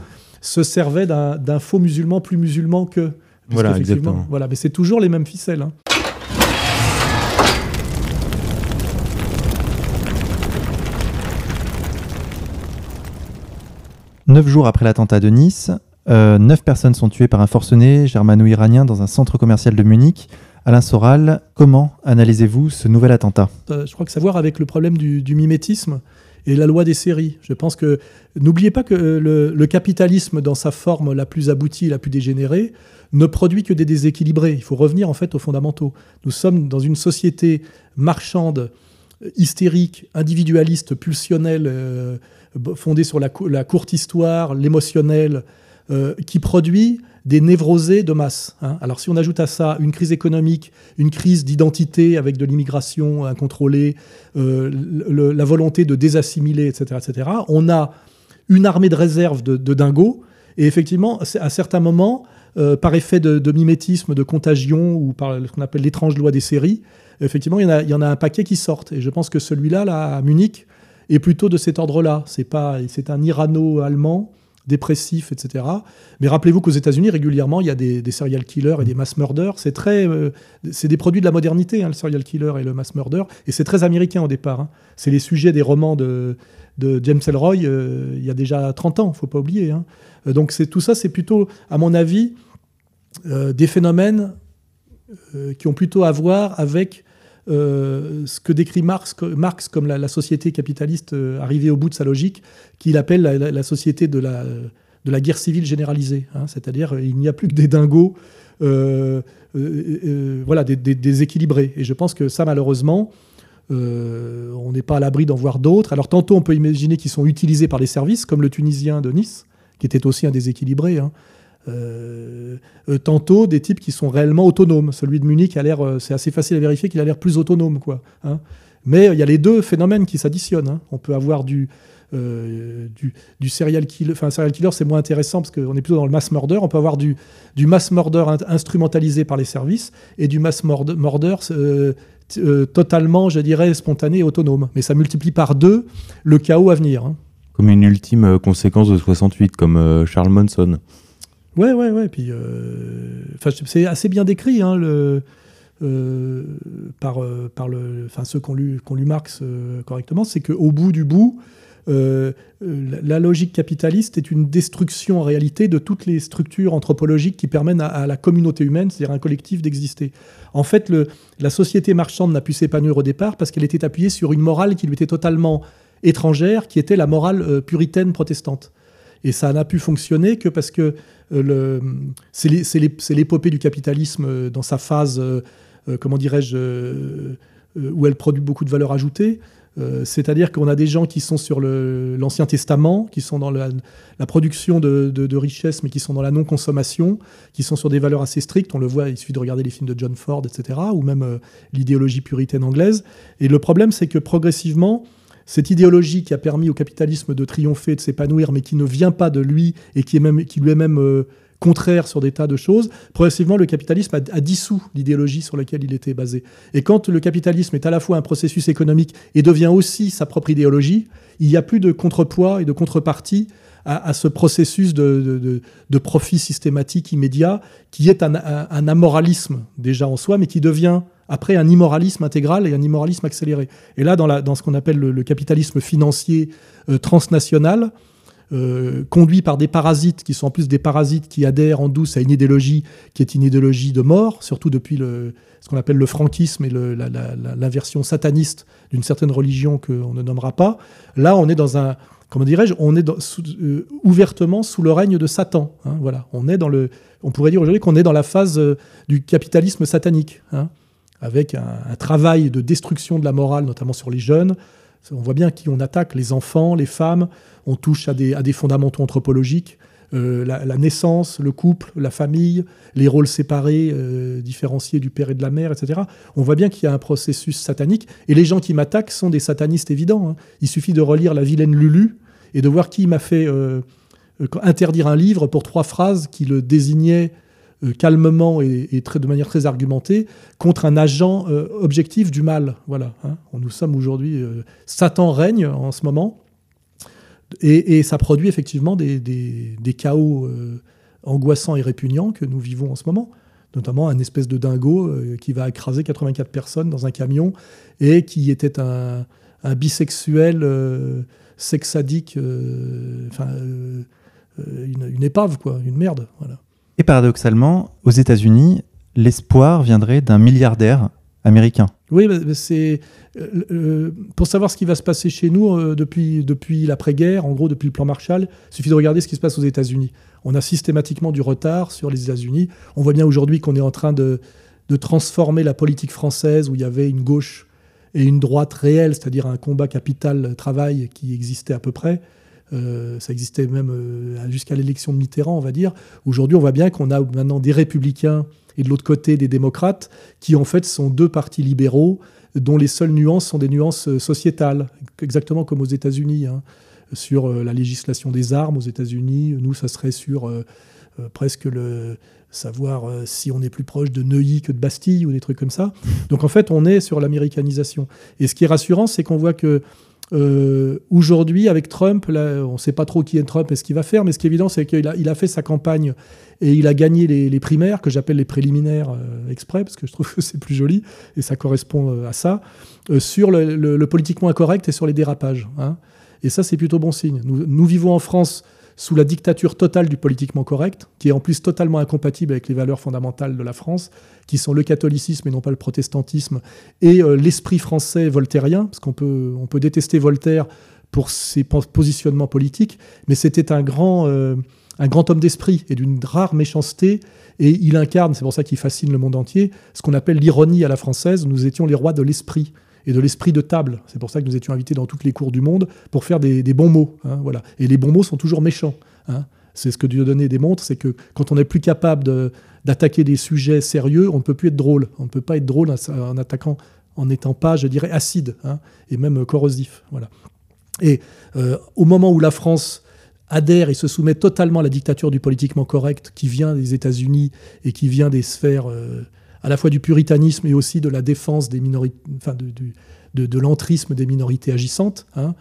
se servaient d'un faux musulman plus musulman que. Voilà, exactement. Voilà, mais c'est toujours les mêmes ficelles. Hein. Neuf jours après l'attentat de Nice, neuf personnes sont tuées par un forcené germano-iranien dans un centre commercial de Munich. Alain Soral, comment analysez-vous ce nouvel attentat? Euh, Je crois que ça a avec le problème du, mimétisme et la loi des séries. Je pense que n'oubliez pas que euh, le, capitalisme, dans sa forme la plus aboutie, la plus dégénérée, ne produit que des déséquilibrés. Il faut revenir en fait aux fondamentaux. Nous sommes dans une société marchande, hystérique, individualiste, pulsionnelle, euh, fondée sur la, courte histoire, l'émotionnel, qui produit des névrosés de masse. Hein. Alors si on ajoute à ça une crise économique, une crise d'identité avec de l'immigration incontrôlée, euh, la volonté de désassimiler, etc., etc., on a une armée de réserve de, dingos. Et effectivement, à certains moments, euh, par effet de, mimétisme, de contagion ou par ce qu'on appelle l'étrange loi des séries, effectivement, il y, en a, un paquet qui sortent. Et je pense que celui-là, là, à Munich, est plutôt de cet ordre-là. C'est pas, c'est un Irano-allemand dépressifs, etc. Mais rappelez-vous qu'aux États-Unis, régulièrement, il y a des, serial killers et des mass murders. C'est très, euh, c'est des produits de la modernité, hein, le serial killer et le mass murder, et c'est très américain au départ. Hein. C'est les sujets des romans de, James Elroy euh, il y a déjà 30 ans, faut pas oublier. Hein. Euh, donc c'est tout ça, c'est plutôt, à mon avis, des phénomènes qui ont plutôt à voir avec ce que décrit Marx, Marx comme la, société capitaliste arrivée au bout de sa logique, qu'il appelle la, société de la, guerre civile généralisée. Hein. C'est-à-dire, il n'y a plus que des dingos, euh, euh, euh, voilà, des, déséquilibrés. Et je pense que ça, malheureusement, on n'est pas à l'abri d'en voir d'autres. Alors, tantôt, on peut imaginer qu'ils sont utilisés par les services, comme le Tunisien de Nice, qui était aussi un déséquilibré. Hein. Tantôt des types qui sont réellement autonomes. Celui de Munich a l'air, c'est assez facile à vérifier qu'il a l'air plus autonome, quoi. Hein. Mais il y a les deux phénomènes qui s'additionnent. On peut avoir du, euh, du, serial killer. Enfin, serial killer, c'est moins intéressant parce qu'on est plutôt dans le mass murder. On peut avoir du, mass murder instrumentalisé par les services et du mass murder, euh, euh, totalement, je dirais, spontané et autonome. Mais ça multiplie par deux le chaos à venir. Hein. Comme une ultime conséquence de 68, comme Charles Manson. Ouais, ouais, ouais. Puis, c'est assez bien décrit, hein, le. par, enfin, ceux qui ont lu, lu Marx correctement, c'est qu'au bout du bout, euh, la logique capitaliste est une destruction en réalité de toutes les structures anthropologiques qui permettent à, la communauté humaine, c'est-à-dire un collectif, d'exister. En fait, la société marchande n'a pu s'épanouir au départ parce qu'elle était appuyée sur une morale qui lui était totalement étrangère, qui était la morale euh, puritaine protestante. Et ça n'a pu fonctionner que parce que euh, c'est l'épopée du capitalisme dans sa phase, comment dirais-je, où elle produit beaucoup de valeur ajoutée. Euh, c'est-à-dire qu'on a des gens qui sont sur l'Ancien Testament, qui sont dans la, production de, richesses, mais qui sont dans la non-consommation, qui sont sur des valeurs assez strictes. On le voit, il suffit de regarder les films de John Ford, etc., ou même euh, l'idéologie puritaine anglaise. Et le problème, c'est que progressivement, cette idéologie qui a permis au capitalisme de triompher, de s'épanouir, mais qui ne vient pas de lui et qui, lui est même euh, contraire sur des tas de choses, progressivement, le capitalisme a, dissous l'idéologie sur laquelle il était basé. Et quand le capitalisme est à la fois un processus économique et devient aussi sa propre idéologie, il n'y a plus de contrepoids et de contrepartie à, ce processus de, profit systématique immédiat, qui est un, amoralisme déjà en soi, mais qui devient après un immoralisme intégral et un immoralisme accéléré. Et là, dans, ce qu'on appelle le, capitalisme financier euh, transnational, euh, conduit par des parasites qui sont en plus des parasites qui adhèrent en douce à une idéologie qui est une idéologie de mort, surtout depuis ce qu'on appelle le franquisme et l'inversion sataniste d'une certaine religion qu'on ne nommera pas. Là, on est dans un, comment dirais-je, on est euh, ouvertement sous le règne de Satan. Hein, voilà, on est dans le, on pourrait dire aujourd'hui qu'on est dans la phase du capitalisme satanique, hein, avec un, travail de destruction de la morale, notamment sur les jeunes. On voit bien qui on attaque, les enfants, les femmes on touche à des, fondamentaux anthropologiques, euh, la, naissance, le couple, la famille, les rôles séparés, euh, différenciés du père et de la mère, etc. On voit bien qu'il y a un processus satanique, et les gens qui m'attaquent sont des satanistes évidents. Hein. Il suffit de relire La vilaine Lulu et de voir qui m'a fait euh, interdire un livre pour trois phrases qui le désignaient calmement et, de manière très argumentée contre un agent objectif du mal. Voilà. Hein. Nous sommes aujourd'hui. Satan règne en ce moment et, ça produit effectivement des, chaos euh, angoissants et répugnants que nous vivons en ce moment. Notamment un espèce de dingo euh, qui va écraser 84 personnes dans un camion et qui était un, bisexuel euh, sexadique, enfin une, épave, quoi, une merde. Voilà. Et paradoxalement, aux États-Unis, l'espoir viendrait d'un milliardaire américain. Oui, c'est euh, euh, pour savoir ce qui va se passer chez nous euh, depuis, depuis l'après-guerre, en gros depuis le plan Marshall, il suffit de regarder ce qui se passe aux États-Unis. On a systématiquement du retard sur les États-Unis. On voit bien aujourd'hui qu'on est en train de, de, transformer la politique française où il y avait une gauche et une droite réelle, c'est-à-dire un combat capital-travail qui existait à peu près. Ça existait même jusqu'à l'élection de Mitterrand, on va dire. Aujourd'hui, on voit bien qu'on a maintenant des républicains et de l'autre côté des démocrates, qui en fait sont deux partis libéraux dont les seules nuances sont des nuances euh, sociétales, exactement comme aux États-Unis. Hein. Sur euh, la législation des armes aux États-Unis, nous, ça serait sur euh, presque le savoir si on est plus proche de Neuilly que de Bastille ou des trucs comme ça. Donc en fait, on est sur l'américanisation. Et ce qui est rassurant, c'est qu'on voit que Euh, aujourd'hui, avec Trump, on ne sait pas trop qui est Trump et ce qu'il va faire, mais ce qui est évident, c'est qu'il a, fait sa campagne et il a gagné les, primaires, que j'appelle les préliminaires euh, exprès, parce que je trouve que c'est plus joli et ça correspond euh, à ça, sur le, politiquement incorrect et sur les dérapages. Hein. Et ça, c'est plutôt bon signe. Nous, vivons en France sous la dictature totale du politiquement correct, qui est en plus totalement incompatible avec les valeurs fondamentales de la France, qui sont le catholicisme et non pas le protestantisme, et euh, l'esprit français voltairien, parce qu'on peut, on peut détester Voltaire pour ses positionnements politiques, mais c'était un grand, euh, un grand homme d'esprit et d'une rare méchanceté, et il incarne, c'est pour ça qu'il fascine le monde entier, ce qu'on appelle l'ironie à la française, nous étions les rois de l'esprit et de l'esprit de table. C'est pour ça que nous étions invités dans toutes les cours du monde pour faire des, bons mots. Hein, voilà. Et les bons mots sont toujours méchants. Hein. C'est ce que Dieudonné démontre, c'est que quand on n'est plus capable d'attaquer des sujets sérieux, on ne peut plus être drôle. On ne peut pas être drôle en, attaquant, en n'étant pas, je dirais, acide hein, et même corrosif. Voilà. Et euh, au moment où la France adhère et se soumet totalement à la dictature du politiquement correct qui vient des États-Unis et qui vient des sphères euh, à la fois du puritanisme et aussi de la défense des minorités, enfin de, de, l'entrisme des minorités agissantes. Hein.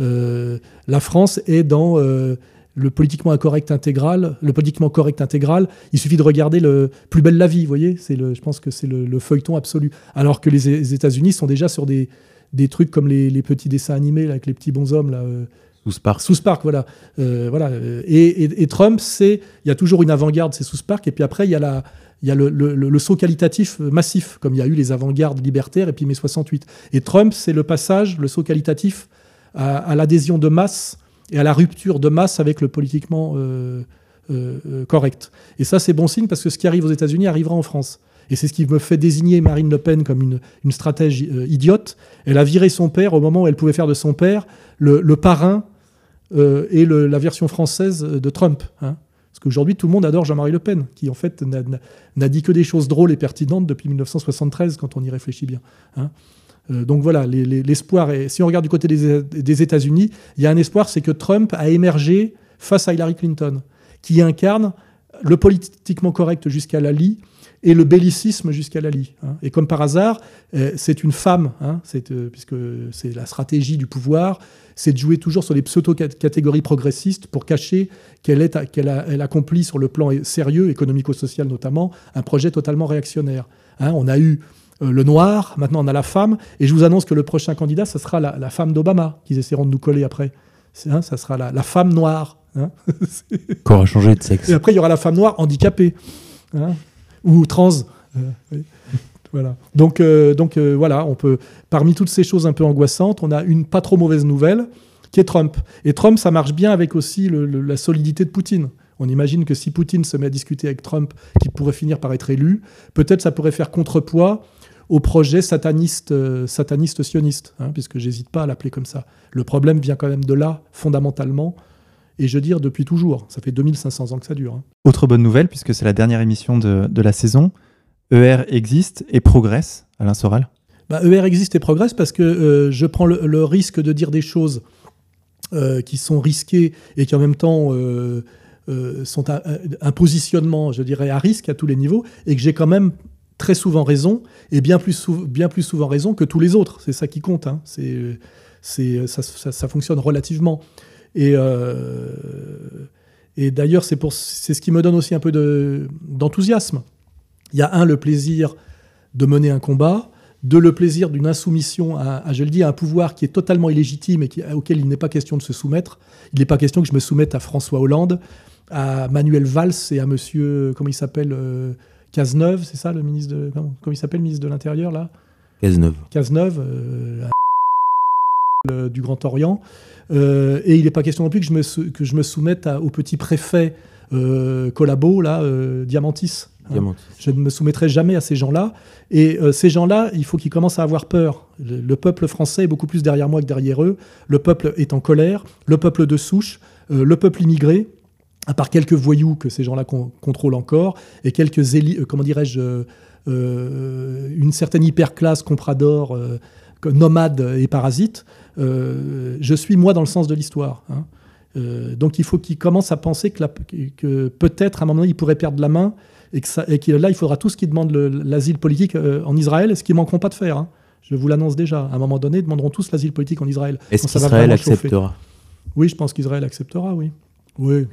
Euh, la France est dans euh, le politiquement incorrect intégral, le politiquement correct intégral. Il suffit de regarder le plus belle la vie, vous voyez. C'est le, je pense que c'est le, feuilleton absolu. Alors que les, États-Unis sont déjà sur des, des trucs comme les, petits dessins animés avec les petits bonshommes là. Euh, sous Spark. Sous Spark, voilà. voilà. Et, et Trump, c'est, il y a toujours une avant-garde, c'est sous Spark, et puis après, il y a la, il y a le, saut qualitatif massif, comme il y a eu les avant-gardes libertaires et puis mai 68. Et Trump, c'est le passage, le saut qualitatif à, l'adhésion de masse et à la rupture de masse avec le politiquement euh, euh, euh, correct. Et ça, c'est bon signe parce que ce qui arrive aux États-Unis arrivera en France. Et c'est ce qui me fait désigner Marine Le Pen comme une, une stratège idiote. Elle a viré son père au moment où elle pouvait faire de son père le, parrain et la version française de Trump. Hein. Parce qu'aujourd'hui, tout le monde adore Jean-Marie Le Pen, qui en fait n'a dit que des choses drôles et pertinentes depuis 1973, quand on y réfléchit bien. Hein. Euh, donc voilà, l'espoir, si on regarde du côté des, États-Unis, il y a un espoir, c'est que Trump a émergé face à Hillary Clinton, qui incarne le politiquement correct jusqu'à la lie et le bellicisme jusqu'à la lie. Hein. Et comme par hasard, euh, c'est une femme, hein, euh, puisque c'est la stratégie du pouvoir, c'est de jouer toujours sur les pseudo-catégories progressistes pour cacher qu'elle qu'elle elle accomplit sur le plan sérieux, économico-social notamment, un projet totalement réactionnaire. Hein, on a eu euh, le noir, maintenant on a la femme, et je vous annonce que le prochain candidat, ce sera la, femme d'Obama, qu'ils essaieront de nous coller après. Hein, ça sera la, femme noire. Hein Qui aura changé de sexe. Et après, il y aura la femme noire handicapée, hein, ou trans. Euh, voilà. Donc, euh, donc euh, voilà, on peut, parmi toutes ces choses un peu angoissantes, on a une pas trop mauvaise nouvelle qui est Trump. Et Trump, ça marche bien avec aussi la solidité de Poutine. On imagine que si Poutine se met à discuter avec Trump, qui pourrait finir par être élu, peut-être ça pourrait faire contrepoids au projet sataniste, sataniste sioniste, hein, puisque j'hésite pas à l'appeler comme ça. Le problème vient quand même de là, fondamentalement, et je veux dire depuis toujours. Ça fait 2500 ans que ça dure. Hein. Autre bonne nouvelle, puisque c'est la dernière émission de, de la saison, ER existe et progresse, Alain Soral? Bah, ER existe et progresse parce que euh, je prends le, risque de dire des choses euh, qui sont risquées et qui en même temps euh, sont un, positionnement, je dirais, à risque à tous les niveaux et que j'ai quand même très souvent raison et bien plus, bien plus souvent raison que tous les autres. C'est ça qui compte. Hein. C'est, ça, fonctionne relativement. Et, et d'ailleurs, c'est, pour, c'est ce qui me donne aussi un peu de, d'enthousiasme. Il y a un, le plaisir de mener un combat, deux, le plaisir d'une insoumission à, je le dis, à un pouvoir qui est totalement illégitime et auquel il n'est pas question de se soumettre. Il n'est pas question que je me soumette à François Hollande, à Manuel Valls et à monsieur, comment il s'appelle, euh, Cazeneuve, c'est ça le ministre de. Comment, il s'appelle, le ministre de l'Intérieur, là? Cazeneuve. Cazeneuve, euh, du Grand Orient. Euh, et il n'est pas question non plus que je me, que je me soumette au petit préfet collabo, là, Diamantis. Hein. Je ne me soumettrai jamais à ces gens-là. Et euh, ces gens-là, il faut qu'ils commencent à avoir peur. Le, peuple français est beaucoup plus derrière moi que derrière eux. Le peuple est en colère. Le peuple de souche. Euh, le peuple immigré. À part quelques voyous que ces gens-là contrôlent encore, et quelques élites, euh, comment dirais-je, une certaine hyperclasse comprador, nomade et parasite, je suis moi dans le sens de l'histoire. Hein. donc il faut qu'ils commencent à penser que, que peut-être à un moment donné, ils pourraient perdre la main et que, là, il faudra tout ce qui demande l'asile politique euh, en Israël, ce qu'ils manqueront pas de faire. Hein. Je vous l'annonce déjà. À un moment donné, ils demanderont tous l'asile politique en Israël. Est-ce Donc, ça va qu'Israël chauffer. acceptera? Oui, je pense qu'Israël acceptera, oui. Oui.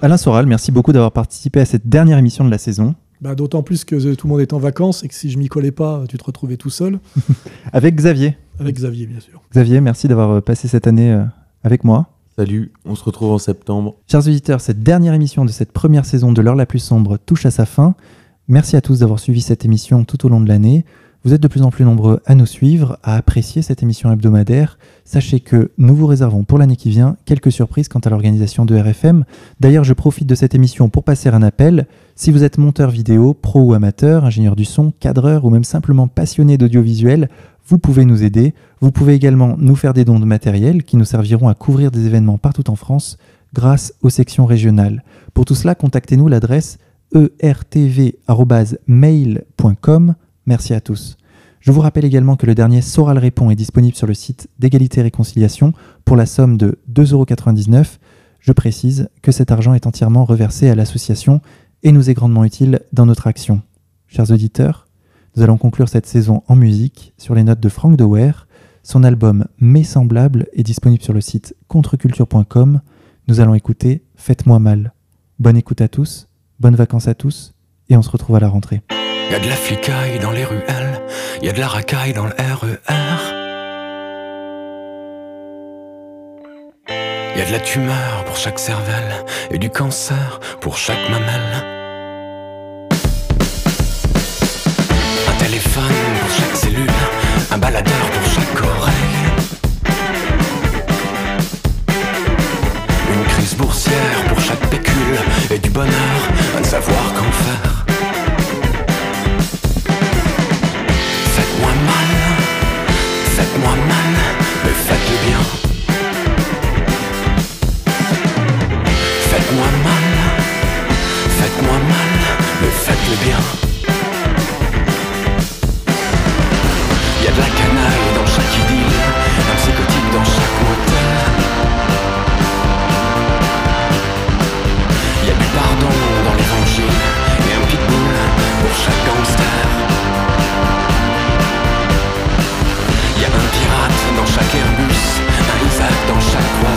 Alain Soral, merci beaucoup d'avoir participé à cette dernière émission de la saison. Bah, D'autant plus que tout le monde est en vacances et que si je m'y collais pas, tu te retrouvais tout seul. <laughs> Avec Xavier. Avec Xavier, bien sûr. Xavier, merci d'avoir euh, passé cette année euh, avec moi. Salut, on se retrouve en septembre. Chers auditeurs, cette dernière émission de cette première saison de l'heure la plus sombre touche à sa fin. Merci à tous d'avoir suivi cette émission tout au long de l'année. Vous êtes de plus en plus nombreux à nous suivre, à apprécier cette émission hebdomadaire. Sachez que nous vous réservons pour l'année qui vient quelques surprises quant à l'organisation de RFM. D'ailleurs, je profite de cette émission pour passer un appel. Si vous êtes monteur vidéo, pro ou amateur, ingénieur du son, cadreur ou même simplement passionné d'audiovisuel, vous pouvez nous aider. Vous pouvez également nous faire des dons de matériel qui nous serviront à couvrir des événements partout en France grâce aux sections régionales. Pour tout cela, contactez-nous l'adresse ertv.mail.com. Merci à tous. Je vous rappelle également que le dernier Soral Répond est disponible sur le site d'égalité et réconciliation pour la somme de 2,99€. Je précise que cet argent est entièrement reversé à l'association et nous est grandement utile dans notre action. Chers auditeurs, nous allons conclure cette saison en musique sur les notes de Frank Dewer. Son album Mes semblables est disponible sur le site contreculture.com. Nous allons écouter Faites-moi mal. Bonne écoute à tous, bonnes vacances à tous, et on se retrouve à la rentrée. Y a de la flicaille dans les ruelles, y a de la racaille dans le RER. Y a de la tumeur pour chaque cervelle et du cancer pour chaque mamelle. Un téléphone pour chaque cellule, un baladeur pour chaque oreille. Une crise boursière pour chaque pécule et du bonheur à ne savoir qu'en faire. Faites-moi mal, faites-moi mal, mais faites-le bien. Faites-moi mal, faites-moi mal, mais faites-le bien. Y a de la canaille un Isaac dans